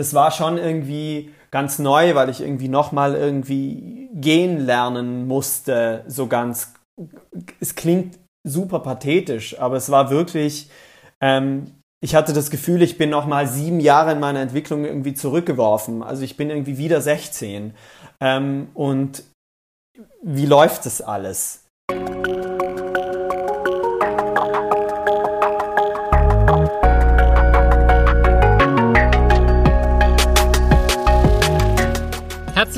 das war schon irgendwie ganz neu, weil ich irgendwie nochmal irgendwie gehen lernen musste, so ganz, es klingt super pathetisch, aber es war wirklich, ähm, ich hatte das Gefühl, ich bin nochmal sieben Jahre in meiner Entwicklung irgendwie zurückgeworfen. Also ich bin irgendwie wieder 16. Ähm, und wie läuft das alles?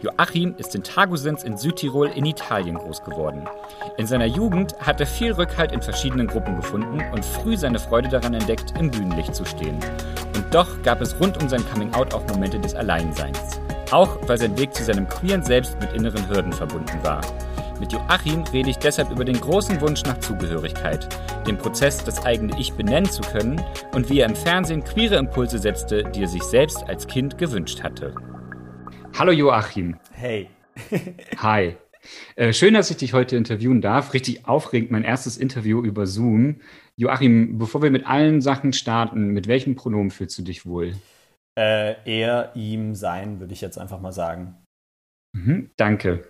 Joachim ist in Tagusens in Südtirol in Italien groß geworden. In seiner Jugend hat er viel Rückhalt in verschiedenen Gruppen gefunden und früh seine Freude daran entdeckt, im Bühnenlicht zu stehen. Und doch gab es rund um sein Coming-out auch Momente des Alleinseins. Auch weil sein Weg zu seinem queeren Selbst mit inneren Hürden verbunden war. Mit Joachim rede ich deshalb über den großen Wunsch nach Zugehörigkeit, den Prozess, das eigene Ich benennen zu können und wie er im Fernsehen queere Impulse setzte, die er sich selbst als Kind gewünscht hatte. Hallo Joachim. Hey. Hi. Äh, schön, dass ich dich heute interviewen darf. Richtig aufregend, mein erstes Interview über Zoom. Joachim, bevor wir mit allen Sachen starten, mit welchem Pronomen fühlst du dich wohl? Äh, er, ihm, sein, würde ich jetzt einfach mal sagen. Mhm, danke.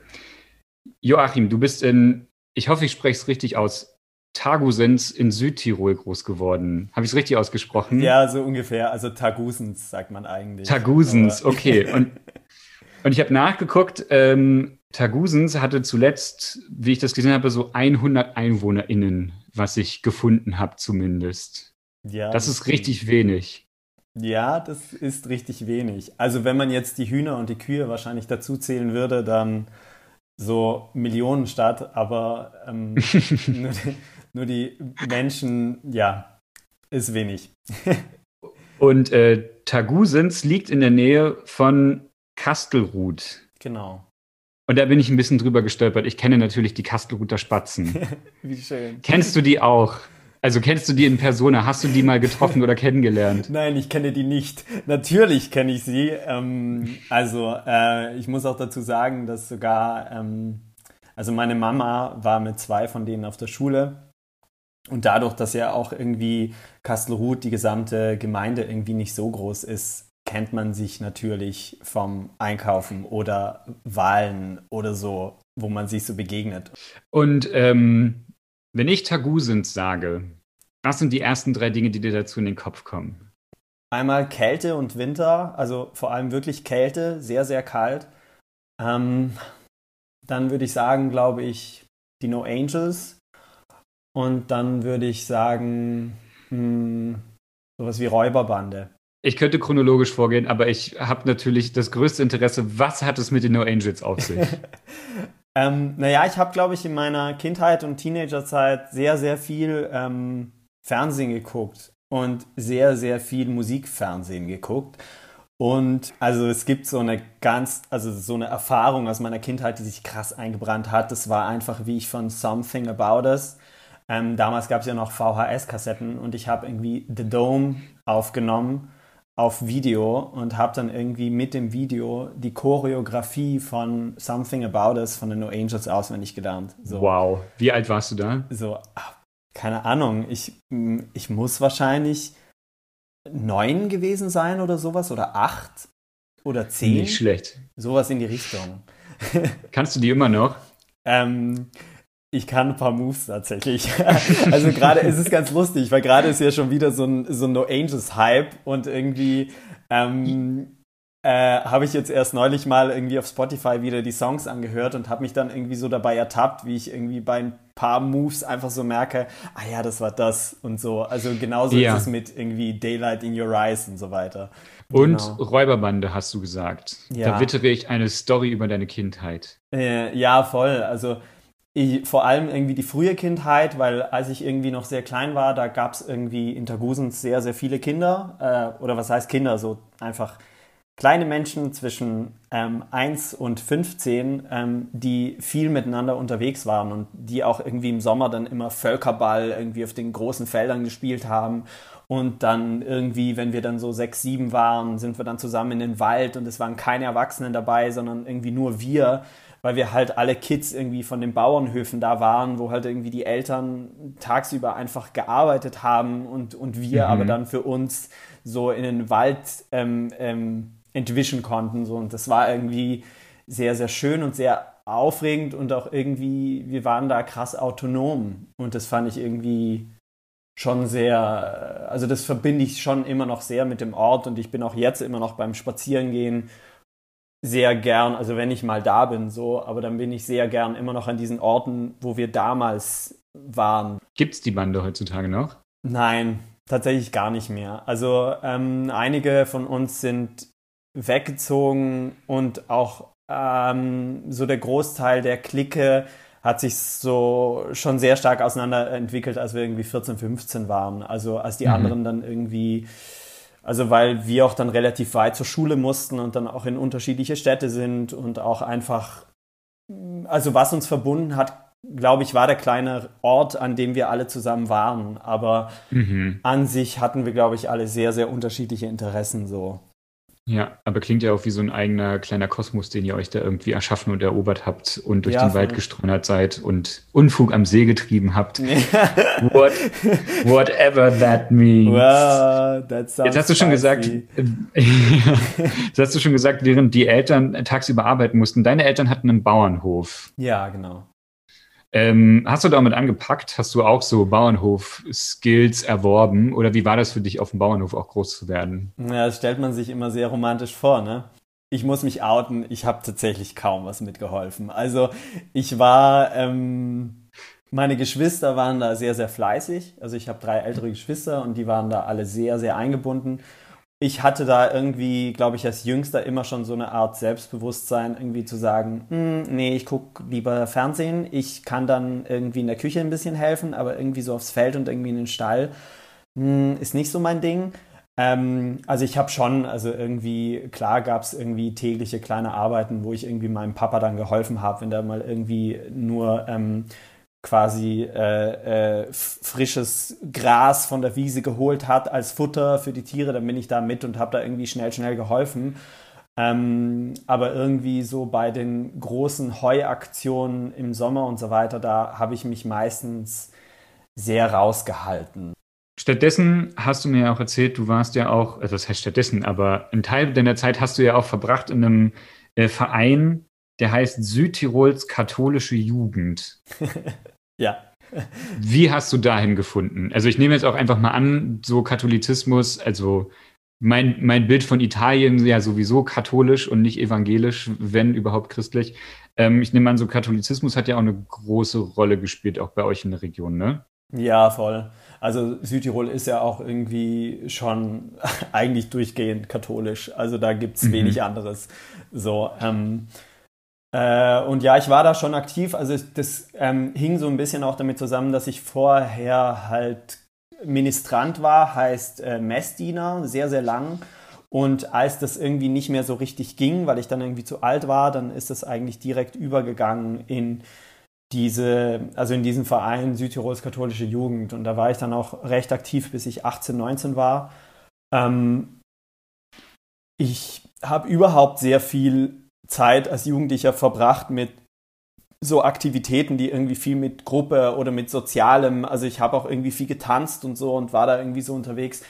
Joachim, du bist in, ich hoffe, ich spreche es richtig aus, Tagusens in Südtirol groß geworden. Habe ich es richtig ausgesprochen? Ja, so ungefähr. Also Tagusens sagt man eigentlich. Tagusens, okay. Und, und ich habe nachgeguckt, ähm, Tagusens hatte zuletzt, wie ich das gesehen habe, so 100 EinwohnerInnen, was ich gefunden habe zumindest. Ja. Das ist richtig wenig. Ja, das ist richtig wenig. Also wenn man jetzt die Hühner und die Kühe wahrscheinlich dazu zählen würde, dann so Millionenstadt, aber ähm, nur, die, nur, die, Menschen, ja, ist wenig. Und äh, Tagusens liegt in der Nähe von Kastelruth. Genau. Und da bin ich ein bisschen drüber gestolpert. Ich kenne natürlich die Kastelruther Spatzen. Wie schön. Kennst du die auch? Also kennst du die in Persona? Hast du die mal getroffen oder kennengelernt? Nein, ich kenne die nicht. Natürlich kenne ich sie. Ähm, also äh, ich muss auch dazu sagen, dass sogar, ähm, also meine Mama war mit zwei von denen auf der Schule. Und dadurch, dass ja auch irgendwie Kastelruth, die gesamte Gemeinde irgendwie nicht so groß ist, kennt man sich natürlich vom Einkaufen oder Wahlen oder so, wo man sich so begegnet. Und ähm, wenn ich Tagusens sage, was sind die ersten drei Dinge, die dir dazu in den Kopf kommen? Einmal Kälte und Winter, also vor allem wirklich Kälte, sehr, sehr kalt. Ähm, dann würde ich sagen, glaube ich, die No Angels. Und dann würde ich sagen, mh, hm, sowas wie Räuberbande. Ich könnte chronologisch vorgehen, aber ich habe natürlich das größte Interesse. Was hat es mit den No Angels auf sich? Ähm, naja, ich habe, glaube ich, in meiner Kindheit und Teenagerzeit sehr, sehr viel ähm, Fernsehen geguckt und sehr, sehr viel Musikfernsehen geguckt. Und also es gibt so eine ganz, also so eine Erfahrung aus meiner Kindheit, die sich krass eingebrannt hat. Das war einfach, wie ich von Something About Us. Ähm, damals gab es ja noch VHS-Kassetten und ich habe irgendwie The Dome aufgenommen auf Video und habe dann irgendwie mit dem Video die Choreografie von Something About Us von den No Angels auswendig gelernt. So. Wow. Wie alt warst du da? So, keine Ahnung. Ich, ich muss wahrscheinlich neun gewesen sein oder sowas oder acht oder zehn. Nicht schlecht. Sowas in die Richtung. Kannst du die immer noch? Ähm, ich kann ein paar Moves tatsächlich. also gerade ist es ganz lustig, weil gerade ist ja schon wieder so ein, so ein No Angels Hype und irgendwie ähm, äh, habe ich jetzt erst neulich mal irgendwie auf Spotify wieder die Songs angehört und habe mich dann irgendwie so dabei ertappt, wie ich irgendwie bei ein paar Moves einfach so merke, ah ja, das war das und so. Also genauso ja. ist es mit irgendwie Daylight in Your Eyes und so weiter. Und genau. Räuberbande hast du gesagt. Ja. Da wittere ich eine Story über deine Kindheit. Äh, ja, voll. Also ich, vor allem irgendwie die frühe Kindheit, weil als ich irgendwie noch sehr klein war, da gab es irgendwie in Tagusens sehr, sehr viele Kinder. Äh, oder was heißt Kinder? So einfach kleine Menschen zwischen ähm, 1 und 15, ähm, die viel miteinander unterwegs waren und die auch irgendwie im Sommer dann immer Völkerball irgendwie auf den großen Feldern gespielt haben. Und dann irgendwie, wenn wir dann so sechs, sieben waren, sind wir dann zusammen in den Wald und es waren keine Erwachsenen dabei, sondern irgendwie nur wir, weil wir halt alle Kids irgendwie von den Bauernhöfen da waren, wo halt irgendwie die Eltern tagsüber einfach gearbeitet haben und, und wir mhm. aber dann für uns so in den Wald ähm, ähm, entwischen konnten. So. Und das war irgendwie sehr, sehr schön und sehr aufregend und auch irgendwie, wir waren da krass autonom. Und das fand ich irgendwie schon sehr, also das verbinde ich schon immer noch sehr mit dem Ort und ich bin auch jetzt immer noch beim Spazierengehen sehr gern, also wenn ich mal da bin, so, aber dann bin ich sehr gern immer noch an diesen Orten, wo wir damals waren. Gibt es die Bande heutzutage noch? Nein, tatsächlich gar nicht mehr. Also ähm, einige von uns sind weggezogen und auch ähm, so der Großteil der Clique hat sich so schon sehr stark auseinanderentwickelt, als wir irgendwie 14, 15 waren. Also als die mhm. anderen dann irgendwie, also weil wir auch dann relativ weit zur Schule mussten und dann auch in unterschiedliche Städte sind und auch einfach, also was uns verbunden hat, glaube ich, war der kleine Ort, an dem wir alle zusammen waren. Aber mhm. an sich hatten wir, glaube ich, alle sehr, sehr unterschiedliche Interessen so. Ja, aber klingt ja auch wie so ein eigener kleiner Kosmos, den ihr euch da irgendwie erschaffen und erobert habt und durch ja, den Wald gestreunert seid und Unfug am See getrieben habt. What, whatever that means. Well, that Jetzt hast du schon gesagt, jetzt hast du schon gesagt, während die Eltern tagsüber arbeiten mussten, deine Eltern hatten einen Bauernhof. Ja, genau. Ähm, hast du damit angepackt? Hast du auch so Bauernhof-Skills erworben? Oder wie war das für dich, auf dem Bauernhof auch groß zu werden? Ja, das stellt man sich immer sehr romantisch vor, ne? Ich muss mich outen, ich habe tatsächlich kaum was mitgeholfen. Also ich war, ähm, meine Geschwister waren da sehr, sehr fleißig. Also ich habe drei ältere Geschwister und die waren da alle sehr, sehr eingebunden ich hatte da irgendwie, glaube ich, als Jüngster immer schon so eine Art Selbstbewusstsein, irgendwie zu sagen, hm, nee, ich gucke lieber Fernsehen, ich kann dann irgendwie in der Küche ein bisschen helfen, aber irgendwie so aufs Feld und irgendwie in den Stall hm, ist nicht so mein Ding. Ähm, also ich habe schon, also irgendwie, klar gab es irgendwie tägliche kleine Arbeiten, wo ich irgendwie meinem Papa dann geholfen habe, wenn der mal irgendwie nur ähm, quasi äh, äh, frisches Gras von der Wiese geholt hat als Futter für die Tiere, dann bin ich da mit und habe da irgendwie schnell, schnell geholfen. Ähm, aber irgendwie so bei den großen Heuaktionen im Sommer und so weiter, da habe ich mich meistens sehr rausgehalten. Stattdessen hast du mir ja auch erzählt, du warst ja auch, also das heißt stattdessen, aber einen Teil deiner Zeit hast du ja auch verbracht in einem äh, Verein, der heißt Südtirols katholische Jugend. ja. Wie hast du dahin gefunden? Also ich nehme jetzt auch einfach mal an, so Katholizismus, also mein, mein Bild von Italien ja sowieso katholisch und nicht evangelisch, wenn überhaupt christlich. Ähm, ich nehme an, so Katholizismus hat ja auch eine große Rolle gespielt, auch bei euch in der Region, ne? Ja, voll. Also Südtirol ist ja auch irgendwie schon eigentlich durchgehend katholisch. Also da gibt es mhm. wenig anderes. So, ähm, äh, und ja, ich war da schon aktiv. Also das ähm, hing so ein bisschen auch damit zusammen, dass ich vorher halt Ministrant war, heißt äh, Messdiener, sehr, sehr lang. Und als das irgendwie nicht mehr so richtig ging, weil ich dann irgendwie zu alt war, dann ist das eigentlich direkt übergegangen in diese, also in diesen Verein Südtirols katholische Jugend. Und da war ich dann auch recht aktiv, bis ich 18, 19 war. Ähm, ich habe überhaupt sehr viel Zeit als Jugendlicher verbracht mit so Aktivitäten, die irgendwie viel mit Gruppe oder mit Sozialem, also ich habe auch irgendwie viel getanzt und so und war da irgendwie so unterwegs.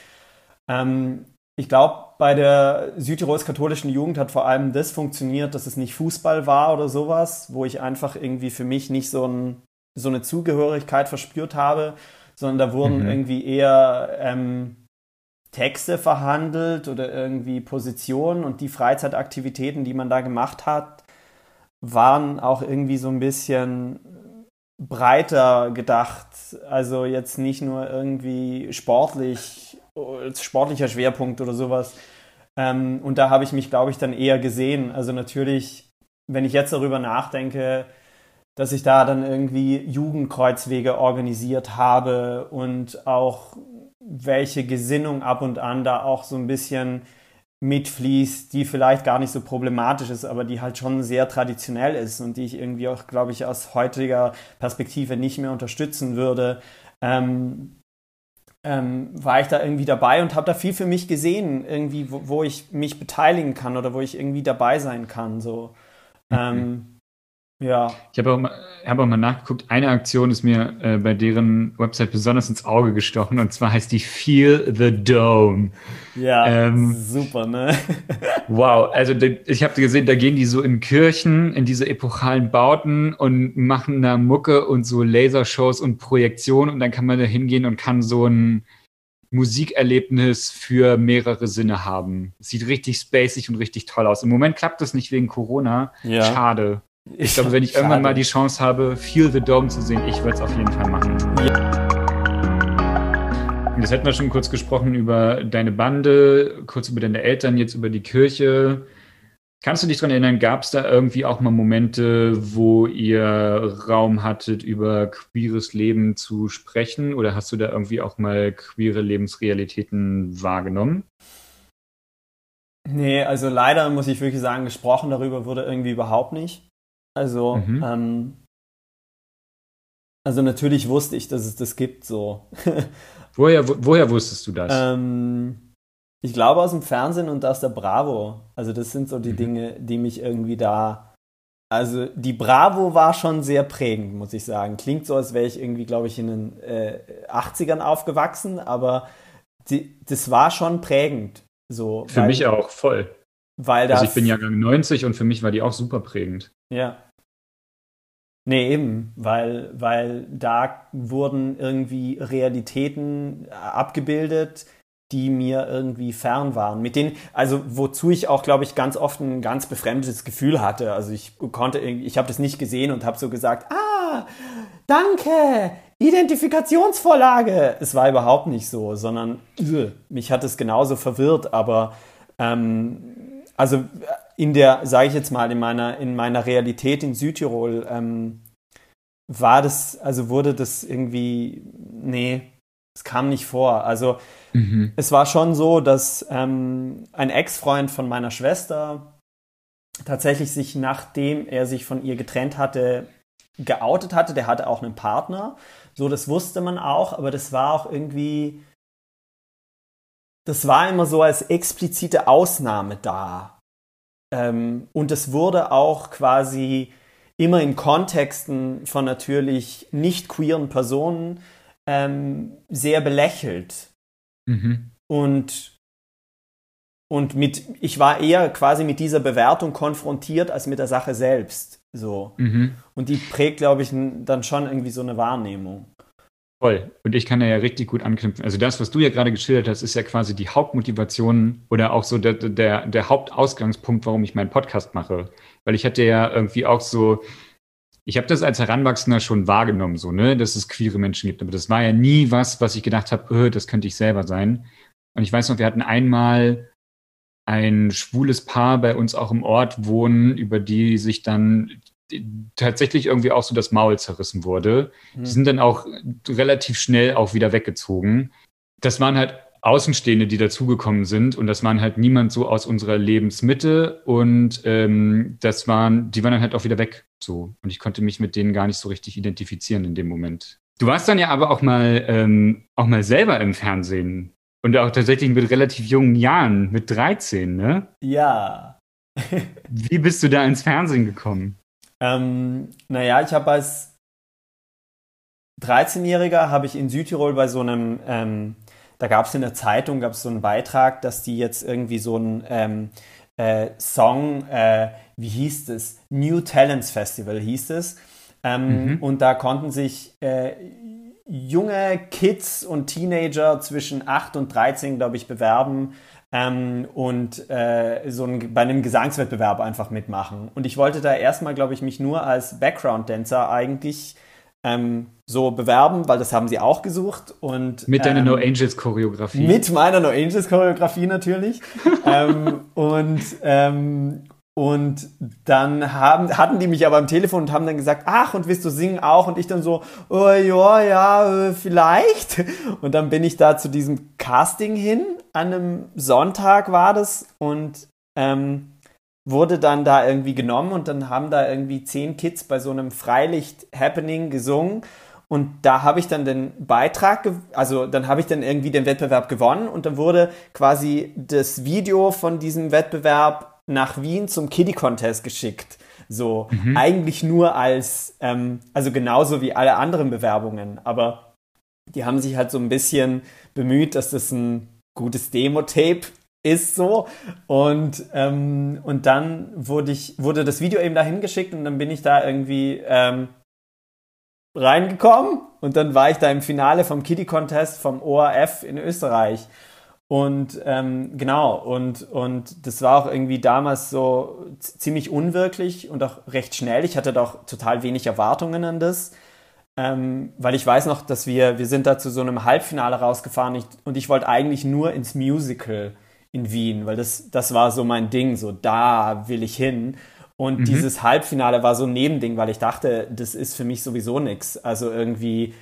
Ähm, ich glaube, bei der Südtirols katholischen Jugend hat vor allem das funktioniert, dass es nicht Fußball war oder sowas, wo ich einfach irgendwie für mich nicht so, ein, so eine Zugehörigkeit verspürt habe, sondern da wurden mhm. irgendwie eher ähm, Texte verhandelt oder irgendwie Positionen und die Freizeitaktivitäten, die man da gemacht hat, waren auch irgendwie so ein bisschen breiter gedacht. Also jetzt nicht nur irgendwie sportlich, sportlicher Schwerpunkt oder sowas. Ähm, und da habe ich mich, glaube ich, dann eher gesehen. Also natürlich, wenn ich jetzt darüber nachdenke, dass ich da dann irgendwie Jugendkreuzwege organisiert habe und auch welche Gesinnung ab und an da auch so ein bisschen mitfließt, die vielleicht gar nicht so problematisch ist, aber die halt schon sehr traditionell ist und die ich irgendwie auch, glaube ich, aus heutiger Perspektive nicht mehr unterstützen würde, ähm, ähm, war ich da irgendwie dabei und habe da viel für mich gesehen, irgendwie, wo, wo, ich mich beteiligen kann oder wo ich irgendwie dabei sein kann. So. Mhm. Ähm, ja. Ich habe auch, mal, hab auch mal nachgeguckt, eine Aktion ist mir äh, bei deren Website besonders ins Auge gestochen und zwar heißt die Feel the Dome. Ja, ähm, super, ne? wow, also ich habe gesehen, da gehen die so in Kirchen, in diese epochalen Bauten und machen da Mucke und so Lasershows und Projektionen und dann kann man da hingehen und kann so ein Musikerlebnis für mehrere Sinne haben. Sieht richtig spacig und richtig toll aus. Im Moment klappt das nicht wegen Corona. Ja. Schade. Ich glaube, wenn ich Schade. irgendwann mal die Chance habe, Feel the Dome zu sehen, ich würde es auf jeden Fall machen. Ja. Jetzt hätten wir schon kurz gesprochen über deine Bande, kurz über deine Eltern, jetzt über die Kirche. Kannst du dich daran erinnern, gab es da irgendwie auch mal Momente, wo ihr Raum hattet, über queeres Leben zu sprechen? Oder hast du da irgendwie auch mal queere Lebensrealitäten wahrgenommen? Nee, also leider muss ich wirklich sagen, gesprochen darüber wurde irgendwie überhaupt nicht. Also, mhm. ähm, also natürlich wusste ich, dass es das gibt, so. woher, wo, woher wusstest du das? Ähm, ich glaube aus dem Fernsehen und aus der Bravo. Also das sind so die mhm. Dinge, die mich irgendwie da. Also die Bravo war schon sehr prägend, muss ich sagen. Klingt so, als wäre ich irgendwie, glaube ich, in den äh, 80ern aufgewachsen, aber die, das war schon prägend. So, für weil, mich auch voll. Weil das, also ich bin Jahrgang 90 und für mich war die auch super prägend. Ja. Nee, eben, weil, weil da wurden irgendwie Realitäten abgebildet, die mir irgendwie fern waren. Mit denen, also wozu ich auch, glaube ich, ganz oft ein ganz befremdetes Gefühl hatte. Also ich konnte, ich habe das nicht gesehen und habe so gesagt, ah, danke, Identifikationsvorlage. Es war überhaupt nicht so, sondern äh, mich hat es genauso verwirrt, aber ähm, also in der, sage ich jetzt mal, in meiner, in meiner Realität in Südtirol ähm, war das, also wurde das irgendwie, nee, es kam nicht vor. Also mhm. es war schon so, dass ähm, ein Ex-Freund von meiner Schwester tatsächlich sich, nachdem er sich von ihr getrennt hatte, geoutet hatte. Der hatte auch einen Partner. So, das wusste man auch, aber das war auch irgendwie, das war immer so als explizite Ausnahme da. Ähm, und es wurde auch quasi immer in Kontexten von natürlich nicht queeren Personen ähm, sehr belächelt. Mhm. Und, und mit, ich war eher quasi mit dieser Bewertung konfrontiert als mit der Sache selbst. So. Mhm. Und die prägt, glaube ich, dann schon irgendwie so eine Wahrnehmung. Voll. Und ich kann da ja richtig gut anknüpfen. Also das, was du ja gerade geschildert hast, ist ja quasi die Hauptmotivation oder auch so der, der, der Hauptausgangspunkt, warum ich meinen Podcast mache. Weil ich hatte ja irgendwie auch so, ich habe das als Heranwachsender schon wahrgenommen, so, ne, dass es queere Menschen gibt. Aber das war ja nie was, was ich gedacht habe, öh, das könnte ich selber sein. Und ich weiß noch, wir hatten einmal ein schwules Paar bei uns auch im Ort wohnen, über die sich dann tatsächlich irgendwie auch so das Maul zerrissen wurde. Mhm. Die sind dann auch relativ schnell auch wieder weggezogen. Das waren halt Außenstehende, die dazugekommen sind und das waren halt niemand so aus unserer Lebensmitte und ähm, das waren, die waren dann halt auch wieder weg so und ich konnte mich mit denen gar nicht so richtig identifizieren in dem Moment. Du warst dann ja aber auch mal ähm, auch mal selber im Fernsehen und auch tatsächlich mit relativ jungen Jahren, mit 13, ne? Ja. Wie bist du da ins Fernsehen gekommen? Ähm, naja, ich habe als 13-Jähriger habe ich in Südtirol bei so einem, ähm, da gab es in der Zeitung, gab es so einen Beitrag, dass die jetzt irgendwie so einen ähm, äh, Song, äh, wie hieß es? New Talents Festival hieß es. Ähm, mhm. Und da konnten sich äh, junge Kids und Teenager zwischen 8 und 13, glaube ich, bewerben ähm, und äh, so ein, bei einem Gesangswettbewerb einfach mitmachen. Und ich wollte da erstmal, glaube ich, mich nur als Background-Dancer eigentlich ähm, so bewerben, weil das haben sie auch gesucht. Und, mit deiner ähm, No Angels Choreografie. Mit meiner No Angels Choreografie natürlich. ähm, und, ähm, und dann haben, hatten die mich aber am Telefon und haben dann gesagt, ach, und willst du singen auch? Und ich dann so, oh, ja, ja, äh, vielleicht. Und dann bin ich da zu diesem Casting hin an einem Sonntag war das und ähm, wurde dann da irgendwie genommen und dann haben da irgendwie zehn Kids bei so einem Freilicht-Happening gesungen. Und da habe ich dann den Beitrag, also dann habe ich dann irgendwie den Wettbewerb gewonnen und dann wurde quasi das Video von diesem Wettbewerb nach Wien zum Kiddie Contest geschickt. So, mhm. eigentlich nur als, ähm, also genauso wie alle anderen Bewerbungen, aber die haben sich halt so ein bisschen bemüht, dass das ein gutes Demo-Tape ist so. Und, ähm, und dann wurde, ich, wurde das Video eben dahin geschickt und dann bin ich da irgendwie ähm, reingekommen und dann war ich da im Finale vom Kitty Contest vom ORF in Österreich. Und ähm, genau, und, und das war auch irgendwie damals so ziemlich unwirklich und auch recht schnell. Ich hatte doch total wenig Erwartungen an das, ähm, weil ich weiß noch, dass wir, wir sind da zu so einem Halbfinale rausgefahren ich, und ich wollte eigentlich nur ins Musical in Wien, weil das, das war so mein Ding, so da will ich hin. Und mhm. dieses Halbfinale war so ein Nebending, weil ich dachte, das ist für mich sowieso nichts. Also irgendwie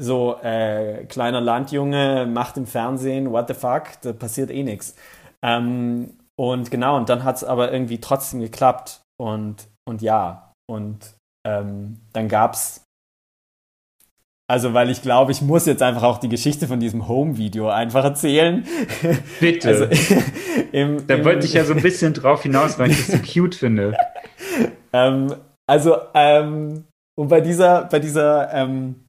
so äh, kleiner Landjunge macht im Fernsehen, what the fuck, da passiert eh nichts. Ähm, und genau, und dann hat es aber irgendwie trotzdem geklappt. Und, und ja, und ähm, dann gab es also, weil ich glaube, ich muss jetzt einfach auch die Geschichte von diesem Home-Video einfach erzählen. Bitte. Also, im, da im, wollte ich ja so ein bisschen drauf hinaus, weil ich das so cute finde. ähm, also, ähm, und bei dieser, bei dieser ähm,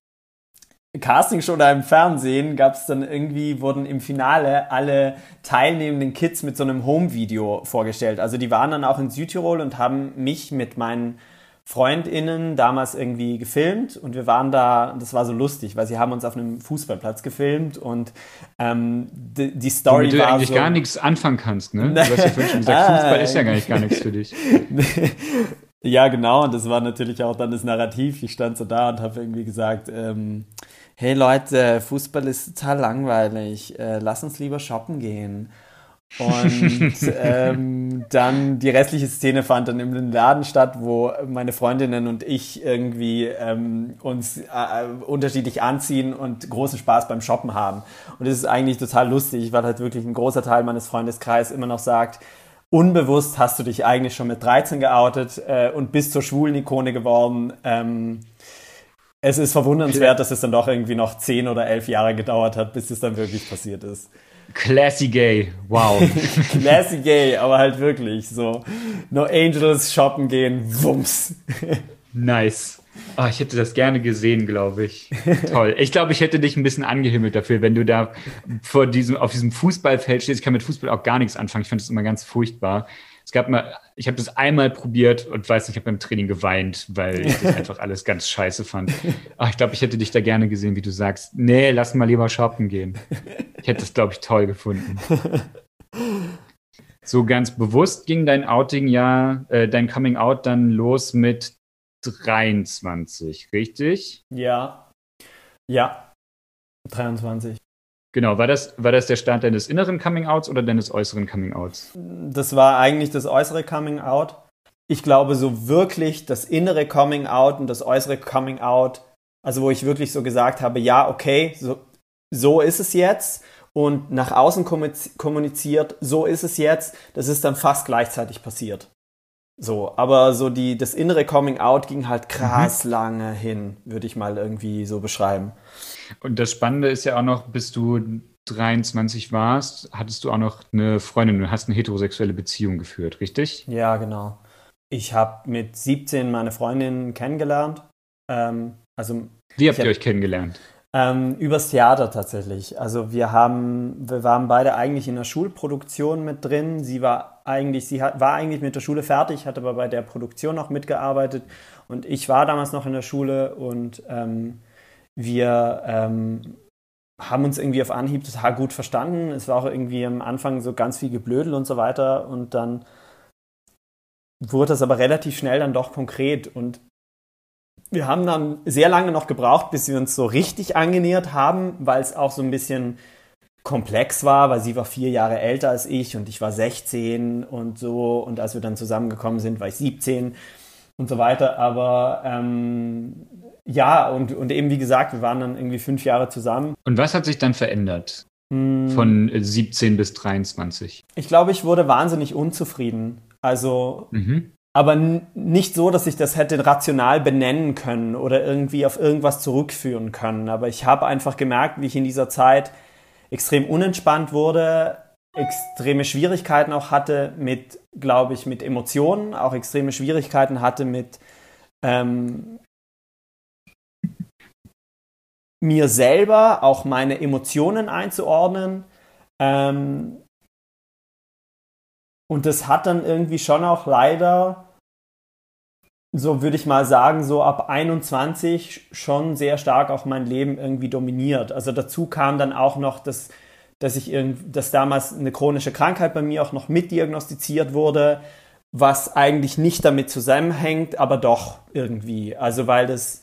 Castingshow da im Fernsehen gab es dann irgendwie, wurden im Finale alle teilnehmenden Kids mit so einem Home-Video vorgestellt. Also die waren dann auch in Südtirol und haben mich mit meinen FreundInnen damals irgendwie gefilmt und wir waren da, das war so lustig, weil sie haben uns auf einem Fußballplatz gefilmt und ähm, die, die Story Womit du war eigentlich so, gar nichts anfangen kannst, ne? Du hast ja vorhin schon gesagt, Fußball ist ja gar nicht gar nichts für dich. ja, genau, und das war natürlich auch dann das Narrativ. Ich stand so da und habe irgendwie gesagt, ähm, hey Leute, Fußball ist total langweilig, äh, lass uns lieber shoppen gehen. Und ähm, dann die restliche Szene fand dann im Laden statt, wo meine Freundinnen und ich irgendwie ähm, uns äh, unterschiedlich anziehen und großen Spaß beim Shoppen haben. Und das ist eigentlich total lustig, weil halt wirklich ein großer Teil meines Freundeskreises immer noch sagt, unbewusst hast du dich eigentlich schon mit 13 geoutet äh, und bist zur schwulen Ikone geworden. Ähm, es ist verwundernswert, dass es dann doch irgendwie noch 10 oder 11 Jahre gedauert hat, bis es dann wirklich passiert ist. Classy Gay, wow. Classy Gay, aber halt wirklich so. No Angels shoppen gehen, wumms. nice. Oh, ich hätte das gerne gesehen, glaube ich. Toll. Ich glaube, ich hätte dich ein bisschen angehimmelt dafür, wenn du da vor diesem, auf diesem Fußballfeld stehst. Ich kann mit Fußball auch gar nichts anfangen. Ich fand das immer ganz furchtbar. Es gab mal, ich habe das einmal probiert und weiß nicht, ich habe beim Training geweint, weil ich das einfach alles ganz scheiße fand. Ach, ich glaube, ich hätte dich da gerne gesehen, wie du sagst, nee, lass mal lieber shoppen gehen. Ich hätte das, glaube ich, toll gefunden. So ganz bewusst ging dein Outing ja, äh, dein Coming Out dann los mit 23, richtig? Ja. Ja. 23. Genau, war das, war das der Start deines inneren Coming-Outs oder deines äußeren Coming-Outs? Das war eigentlich das äußere Coming-Out. Ich glaube, so wirklich das innere Coming-Out und das äußere Coming-Out, also wo ich wirklich so gesagt habe, ja, okay, so, so ist es jetzt und nach außen kommuniziert, so ist es jetzt, das ist dann fast gleichzeitig passiert. So, aber so die, das innere Coming Out ging halt krass mhm. lange hin, würde ich mal irgendwie so beschreiben. Und das Spannende ist ja auch noch, bis du 23 warst, hattest du auch noch eine Freundin und hast eine heterosexuelle Beziehung geführt, richtig? Ja, genau. Ich habe mit 17 meine Freundin kennengelernt. Ähm, also Wie habt ihr hab, euch kennengelernt? Ähm, übers Theater tatsächlich. Also wir haben, wir waren beide eigentlich in der Schulproduktion mit drin. Sie war eigentlich, sie hat, war eigentlich mit der Schule fertig, hat aber bei der Produktion noch mitgearbeitet und ich war damals noch in der Schule und ähm, wir ähm, haben uns irgendwie auf Anhieb total gut verstanden. Es war auch irgendwie am Anfang so ganz viel Geblödel und so weiter. Und dann wurde das aber relativ schnell dann doch konkret. Und wir haben dann sehr lange noch gebraucht, bis wir uns so richtig angenähert haben, weil es auch so ein bisschen komplex war, weil sie war vier Jahre älter als ich und ich war 16 und so. Und als wir dann zusammengekommen sind, war ich 17 und so weiter. Aber ähm, ja, und, und eben wie gesagt, wir waren dann irgendwie fünf Jahre zusammen. Und was hat sich dann verändert? Hm. Von 17 bis 23. Ich glaube, ich wurde wahnsinnig unzufrieden. Also, mhm. aber nicht so, dass ich das hätte rational benennen können oder irgendwie auf irgendwas zurückführen können. Aber ich habe einfach gemerkt, wie ich in dieser Zeit extrem unentspannt wurde, extreme Schwierigkeiten auch hatte mit, glaube ich, mit Emotionen, auch extreme Schwierigkeiten hatte mit ähm, mir selber, auch meine Emotionen einzuordnen. Ähm, und das hat dann irgendwie schon auch leider, so würde ich mal sagen, so ab 21 schon sehr stark auch mein Leben irgendwie dominiert. Also dazu kam dann auch noch, dass, dass ich irgend, dass damals eine chronische Krankheit bei mir auch noch mitdiagnostiziert wurde, was eigentlich nicht damit zusammenhängt, aber doch irgendwie. Also weil das,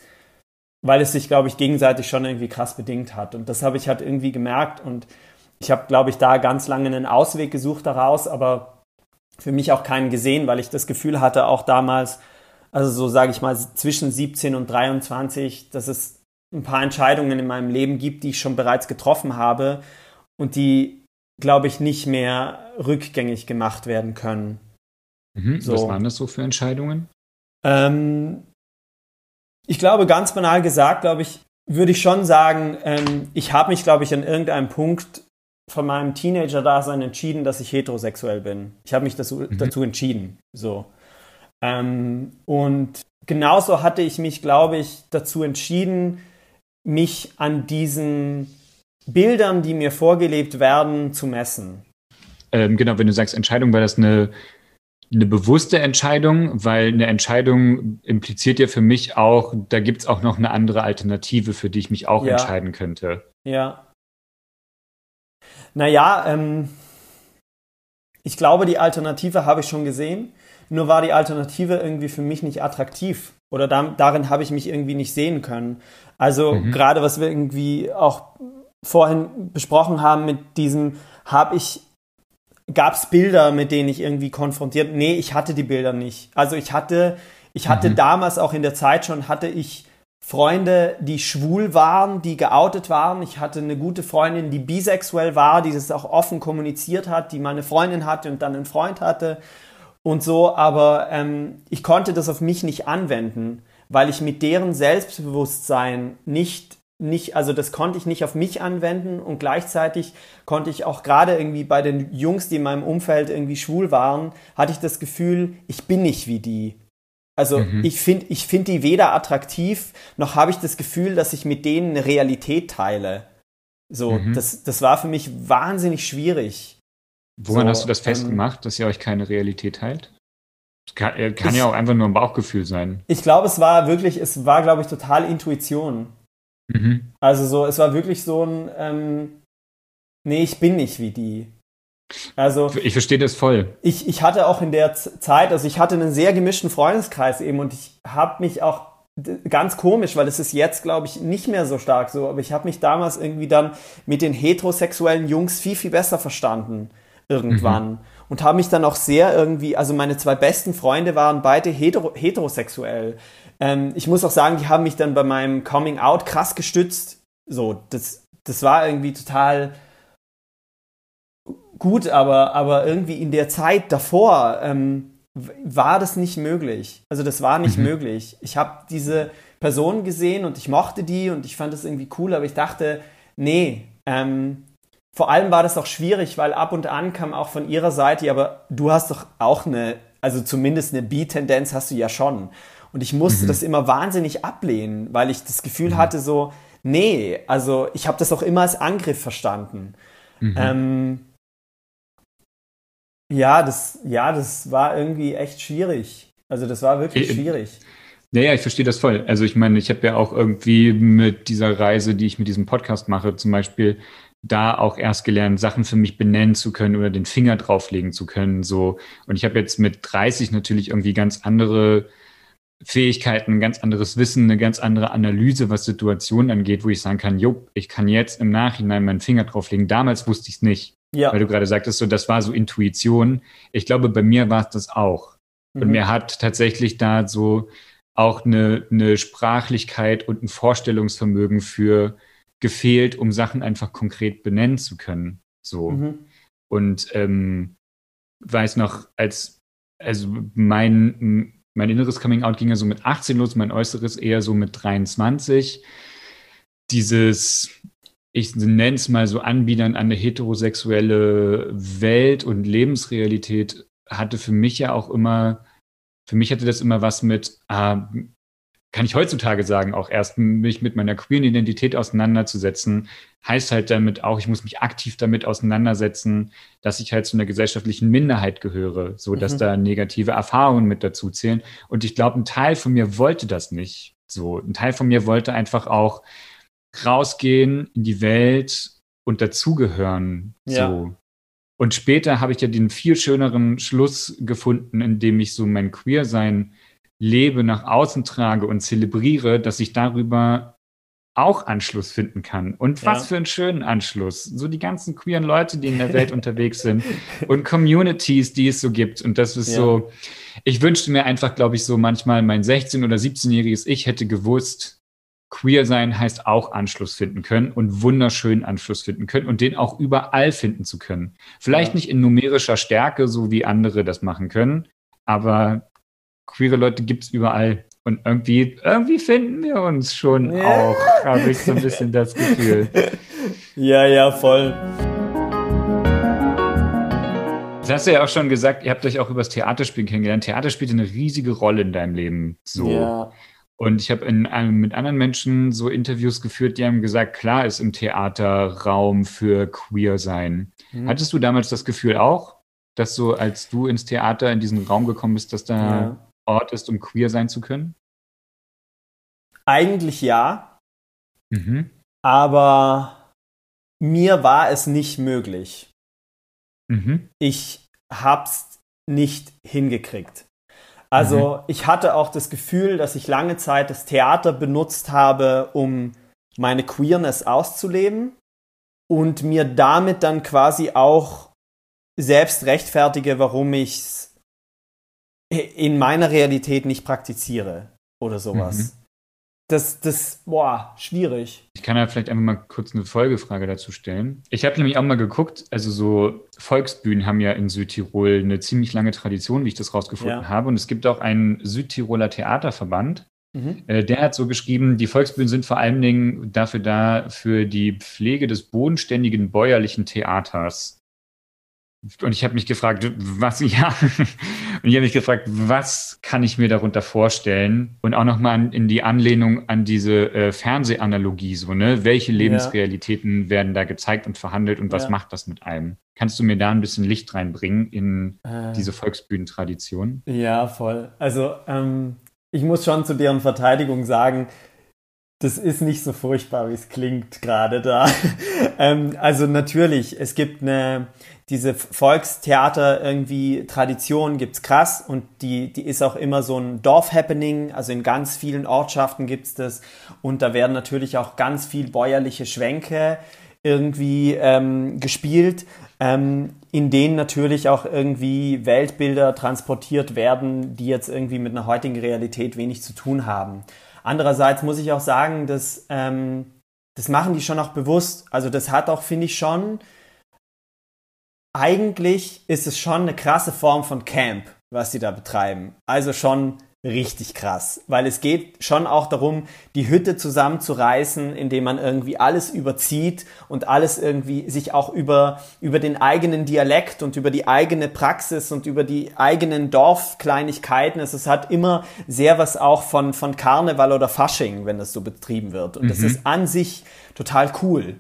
weil es sich, glaube ich, gegenseitig schon irgendwie krass bedingt hat. Und das habe ich halt irgendwie gemerkt und ich habe, glaube ich, da ganz lange einen Ausweg gesucht daraus, aber für mich auch keinen gesehen, weil ich das Gefühl hatte, auch damals, also so sage ich mal, zwischen 17 und 23, dass es ein paar Entscheidungen in meinem Leben gibt, die ich schon bereits getroffen habe und die, glaube ich, nicht mehr rückgängig gemacht werden können. Mhm, so. Was waren das so für Entscheidungen? Ähm, ich glaube, ganz banal gesagt, glaube ich, würde ich schon sagen, ähm, ich habe mich, glaube ich, an irgendeinem Punkt von meinem Teenager-Dasein entschieden, dass ich heterosexuell bin. Ich habe mich dazu, mhm. dazu entschieden. So. Ähm, und genauso hatte ich mich, glaube ich, dazu entschieden, mich an diesen Bildern, die mir vorgelebt werden, zu messen. Ähm, genau, wenn du sagst Entscheidung, war das eine, eine bewusste Entscheidung, weil eine Entscheidung impliziert ja für mich auch, da gibt es auch noch eine andere Alternative, für die ich mich auch ja. entscheiden könnte. Ja, naja, ähm, ich glaube, die Alternative habe ich schon gesehen. Nur war die Alternative irgendwie für mich nicht attraktiv. Oder da, darin habe ich mich irgendwie nicht sehen können. Also mhm. gerade was wir irgendwie auch vorhin besprochen haben mit diesem, habe ich, gab es Bilder, mit denen ich irgendwie konfrontiert? Nee, ich hatte die Bilder nicht. Also ich hatte, ich hatte mhm. damals auch in der Zeit schon, hatte ich Freunde, die schwul waren, die geoutet waren. Ich hatte eine gute Freundin, die bisexuell war, die das auch offen kommuniziert hat, die mal eine Freundin hatte und dann einen Freund hatte und so. Aber ähm, ich konnte das auf mich nicht anwenden, weil ich mit deren Selbstbewusstsein nicht nicht, also das konnte ich nicht auf mich anwenden und gleichzeitig konnte ich auch gerade irgendwie bei den Jungs, die in meinem Umfeld irgendwie schwul waren, hatte ich das Gefühl, ich bin nicht wie die. Also mhm. ich finde ich find die weder attraktiv, noch habe ich das Gefühl, dass ich mit denen eine Realität teile. So, mhm. das, das war für mich wahnsinnig schwierig. Woran so, hast du das festgemacht, ähm, dass ihr euch keine Realität teilt? Das kann, äh, kann ich, ja auch einfach nur ein Bauchgefühl sein. Ich glaube, es war wirklich, es war, glaube ich, total Intuition. Mhm. Also so, es war wirklich so ein, ähm, nee, ich bin nicht wie die. Also ich verstehe das voll. Ich, ich hatte auch in der Zeit, also ich hatte einen sehr gemischten Freundeskreis eben und ich habe mich auch ganz komisch, weil es ist jetzt, glaube ich, nicht mehr so stark so, aber ich habe mich damals irgendwie dann mit den heterosexuellen Jungs viel, viel besser verstanden irgendwann. Mhm. Und habe mich dann auch sehr irgendwie, also meine zwei besten Freunde waren beide hetero, heterosexuell. Ähm, ich muss auch sagen, die haben mich dann bei meinem Coming Out krass gestützt. So, das, das war irgendwie total gut, aber, aber irgendwie in der Zeit davor ähm, war das nicht möglich. Also das war nicht mhm. möglich. Ich habe diese Person gesehen und ich mochte die und ich fand das irgendwie cool, aber ich dachte, nee, ähm, vor allem war das auch schwierig, weil ab und an kam auch von ihrer Seite, aber du hast doch auch eine, also zumindest eine B-Tendenz hast du ja schon. Und ich musste mhm. das immer wahnsinnig ablehnen, weil ich das Gefühl mhm. hatte, so, nee, also ich habe das auch immer als Angriff verstanden. Mhm. Ähm, ja, das, ja, das war irgendwie echt schwierig. Also das war wirklich ich, schwierig. Ja, ja, ich verstehe das voll. Also ich meine, ich habe ja auch irgendwie mit dieser Reise, die ich mit diesem Podcast mache, zum Beispiel da auch erst gelernt, Sachen für mich benennen zu können oder den Finger drauflegen zu können. So. Und ich habe jetzt mit 30 natürlich irgendwie ganz andere Fähigkeiten, ein ganz anderes Wissen, eine ganz andere Analyse, was Situationen angeht, wo ich sagen kann, jo, ich kann jetzt im Nachhinein meinen Finger drauflegen. Damals wusste ich es nicht. Ja. Weil du gerade sagtest, so, das war so Intuition. Ich glaube, bei mir war es das auch. Mhm. Und mir hat tatsächlich da so auch eine, eine Sprachlichkeit und ein Vorstellungsvermögen für gefehlt, um Sachen einfach konkret benennen zu können. So. Mhm. Und ähm, weiß noch, als, also mein, mein inneres Coming Out ging ja so mit 18 los, mein äußeres eher so mit 23. Dieses, ich nenne es mal so Anbietern an eine heterosexuelle Welt und Lebensrealität hatte für mich ja auch immer, für mich hatte das immer was mit, ah, kann ich heutzutage sagen, auch erst mich mit meiner queeren Identität auseinanderzusetzen, heißt halt damit auch, ich muss mich aktiv damit auseinandersetzen, dass ich halt zu einer gesellschaftlichen Minderheit gehöre, so dass mhm. da negative Erfahrungen mit dazu zählen. Und ich glaube, ein Teil von mir wollte das nicht. So, ein Teil von mir wollte einfach auch rausgehen in die Welt und dazugehören. Ja. So. Und später habe ich ja den viel schöneren Schluss gefunden, in dem ich so mein Queer-Sein lebe, nach außen trage und zelebriere, dass ich darüber auch Anschluss finden kann. Und was ja. für einen schönen Anschluss. So die ganzen queeren Leute, die in der Welt unterwegs sind und Communities, die es so gibt. Und das ist ja. so, ich wünschte mir einfach, glaube ich, so manchmal mein 16- oder 17-jähriges Ich hätte gewusst, queer sein heißt auch Anschluss finden können und wunderschönen Anschluss finden können und den auch überall finden zu können. Vielleicht ja. nicht in numerischer Stärke, so wie andere das machen können, aber queere Leute gibt es überall. Und irgendwie, irgendwie finden wir uns schon ja. auch, habe ich so ein bisschen das Gefühl. Ja, ja, voll. Das hast du ja auch schon gesagt, ihr habt euch auch übers Theaterspielen kennengelernt. Theater spielt eine riesige Rolle in deinem Leben. So. Ja. Und ich habe mit anderen Menschen so Interviews geführt, die haben gesagt, klar ist im Theater Raum für Queer sein. Mhm. Hattest du damals das Gefühl auch, dass so, als du ins Theater in diesen Raum gekommen bist, dass da ja. Ort ist, um queer sein zu können? Eigentlich ja. Mhm. Aber mir war es nicht möglich. Mhm. Ich hab's nicht hingekriegt. Also mhm. ich hatte auch das Gefühl, dass ich lange Zeit das Theater benutzt habe, um meine Queerness auszuleben und mir damit dann quasi auch selbst rechtfertige, warum ich es in meiner Realität nicht praktiziere oder sowas. Mhm. Das, das, boah, schwierig. Ich kann ja vielleicht einfach mal kurz eine Folgefrage dazu stellen. Ich habe nämlich auch mal geguckt, also so Volksbühnen haben ja in Südtirol eine ziemlich lange Tradition, wie ich das rausgefunden ja. habe. Und es gibt auch einen Südtiroler Theaterverband. Mhm. Äh, der hat so geschrieben, die Volksbühnen sind vor allen Dingen dafür da, für die Pflege des bodenständigen bäuerlichen Theaters. Und ich habe mich gefragt, was, ja, und ich habe mich gefragt, was kann ich mir darunter vorstellen? Und auch nochmal in die Anlehnung an diese äh, Fernsehanalogie, so, ne? Welche Lebensrealitäten ja. werden da gezeigt und verhandelt und was ja. macht das mit einem? Kannst du mir da ein bisschen Licht reinbringen in äh, diese Volksbühnentradition? Ja, voll. Also, ähm, ich muss schon zu deren Verteidigung sagen, das ist nicht so furchtbar, wie es klingt gerade da. ähm, also natürlich, es gibt eine, diese Volkstheater irgendwie Tradition gibt's krass und die, die ist auch immer so ein Dorf-Happening, also in ganz vielen Ortschaften gibt's das und da werden natürlich auch ganz viel bäuerliche Schwänke irgendwie ähm, gespielt, ähm, in denen natürlich auch irgendwie Weltbilder transportiert werden, die jetzt irgendwie mit einer heutigen Realität wenig zu tun haben. Andererseits muss ich auch sagen, dass ähm, das machen die schon auch bewusst. Also das hat auch, finde ich, schon eigentlich ist es schon eine krasse Form von Camp, was sie da betreiben. Also schon richtig krass, weil es geht schon auch darum, die Hütte zusammenzureißen, indem man irgendwie alles überzieht und alles irgendwie sich auch über, über den eigenen Dialekt und über die eigene Praxis und über die eigenen Dorfkleinigkeiten. Also es hat immer sehr was auch von, von Karneval oder Fasching, wenn das so betrieben wird. Und mhm. das ist an sich total cool.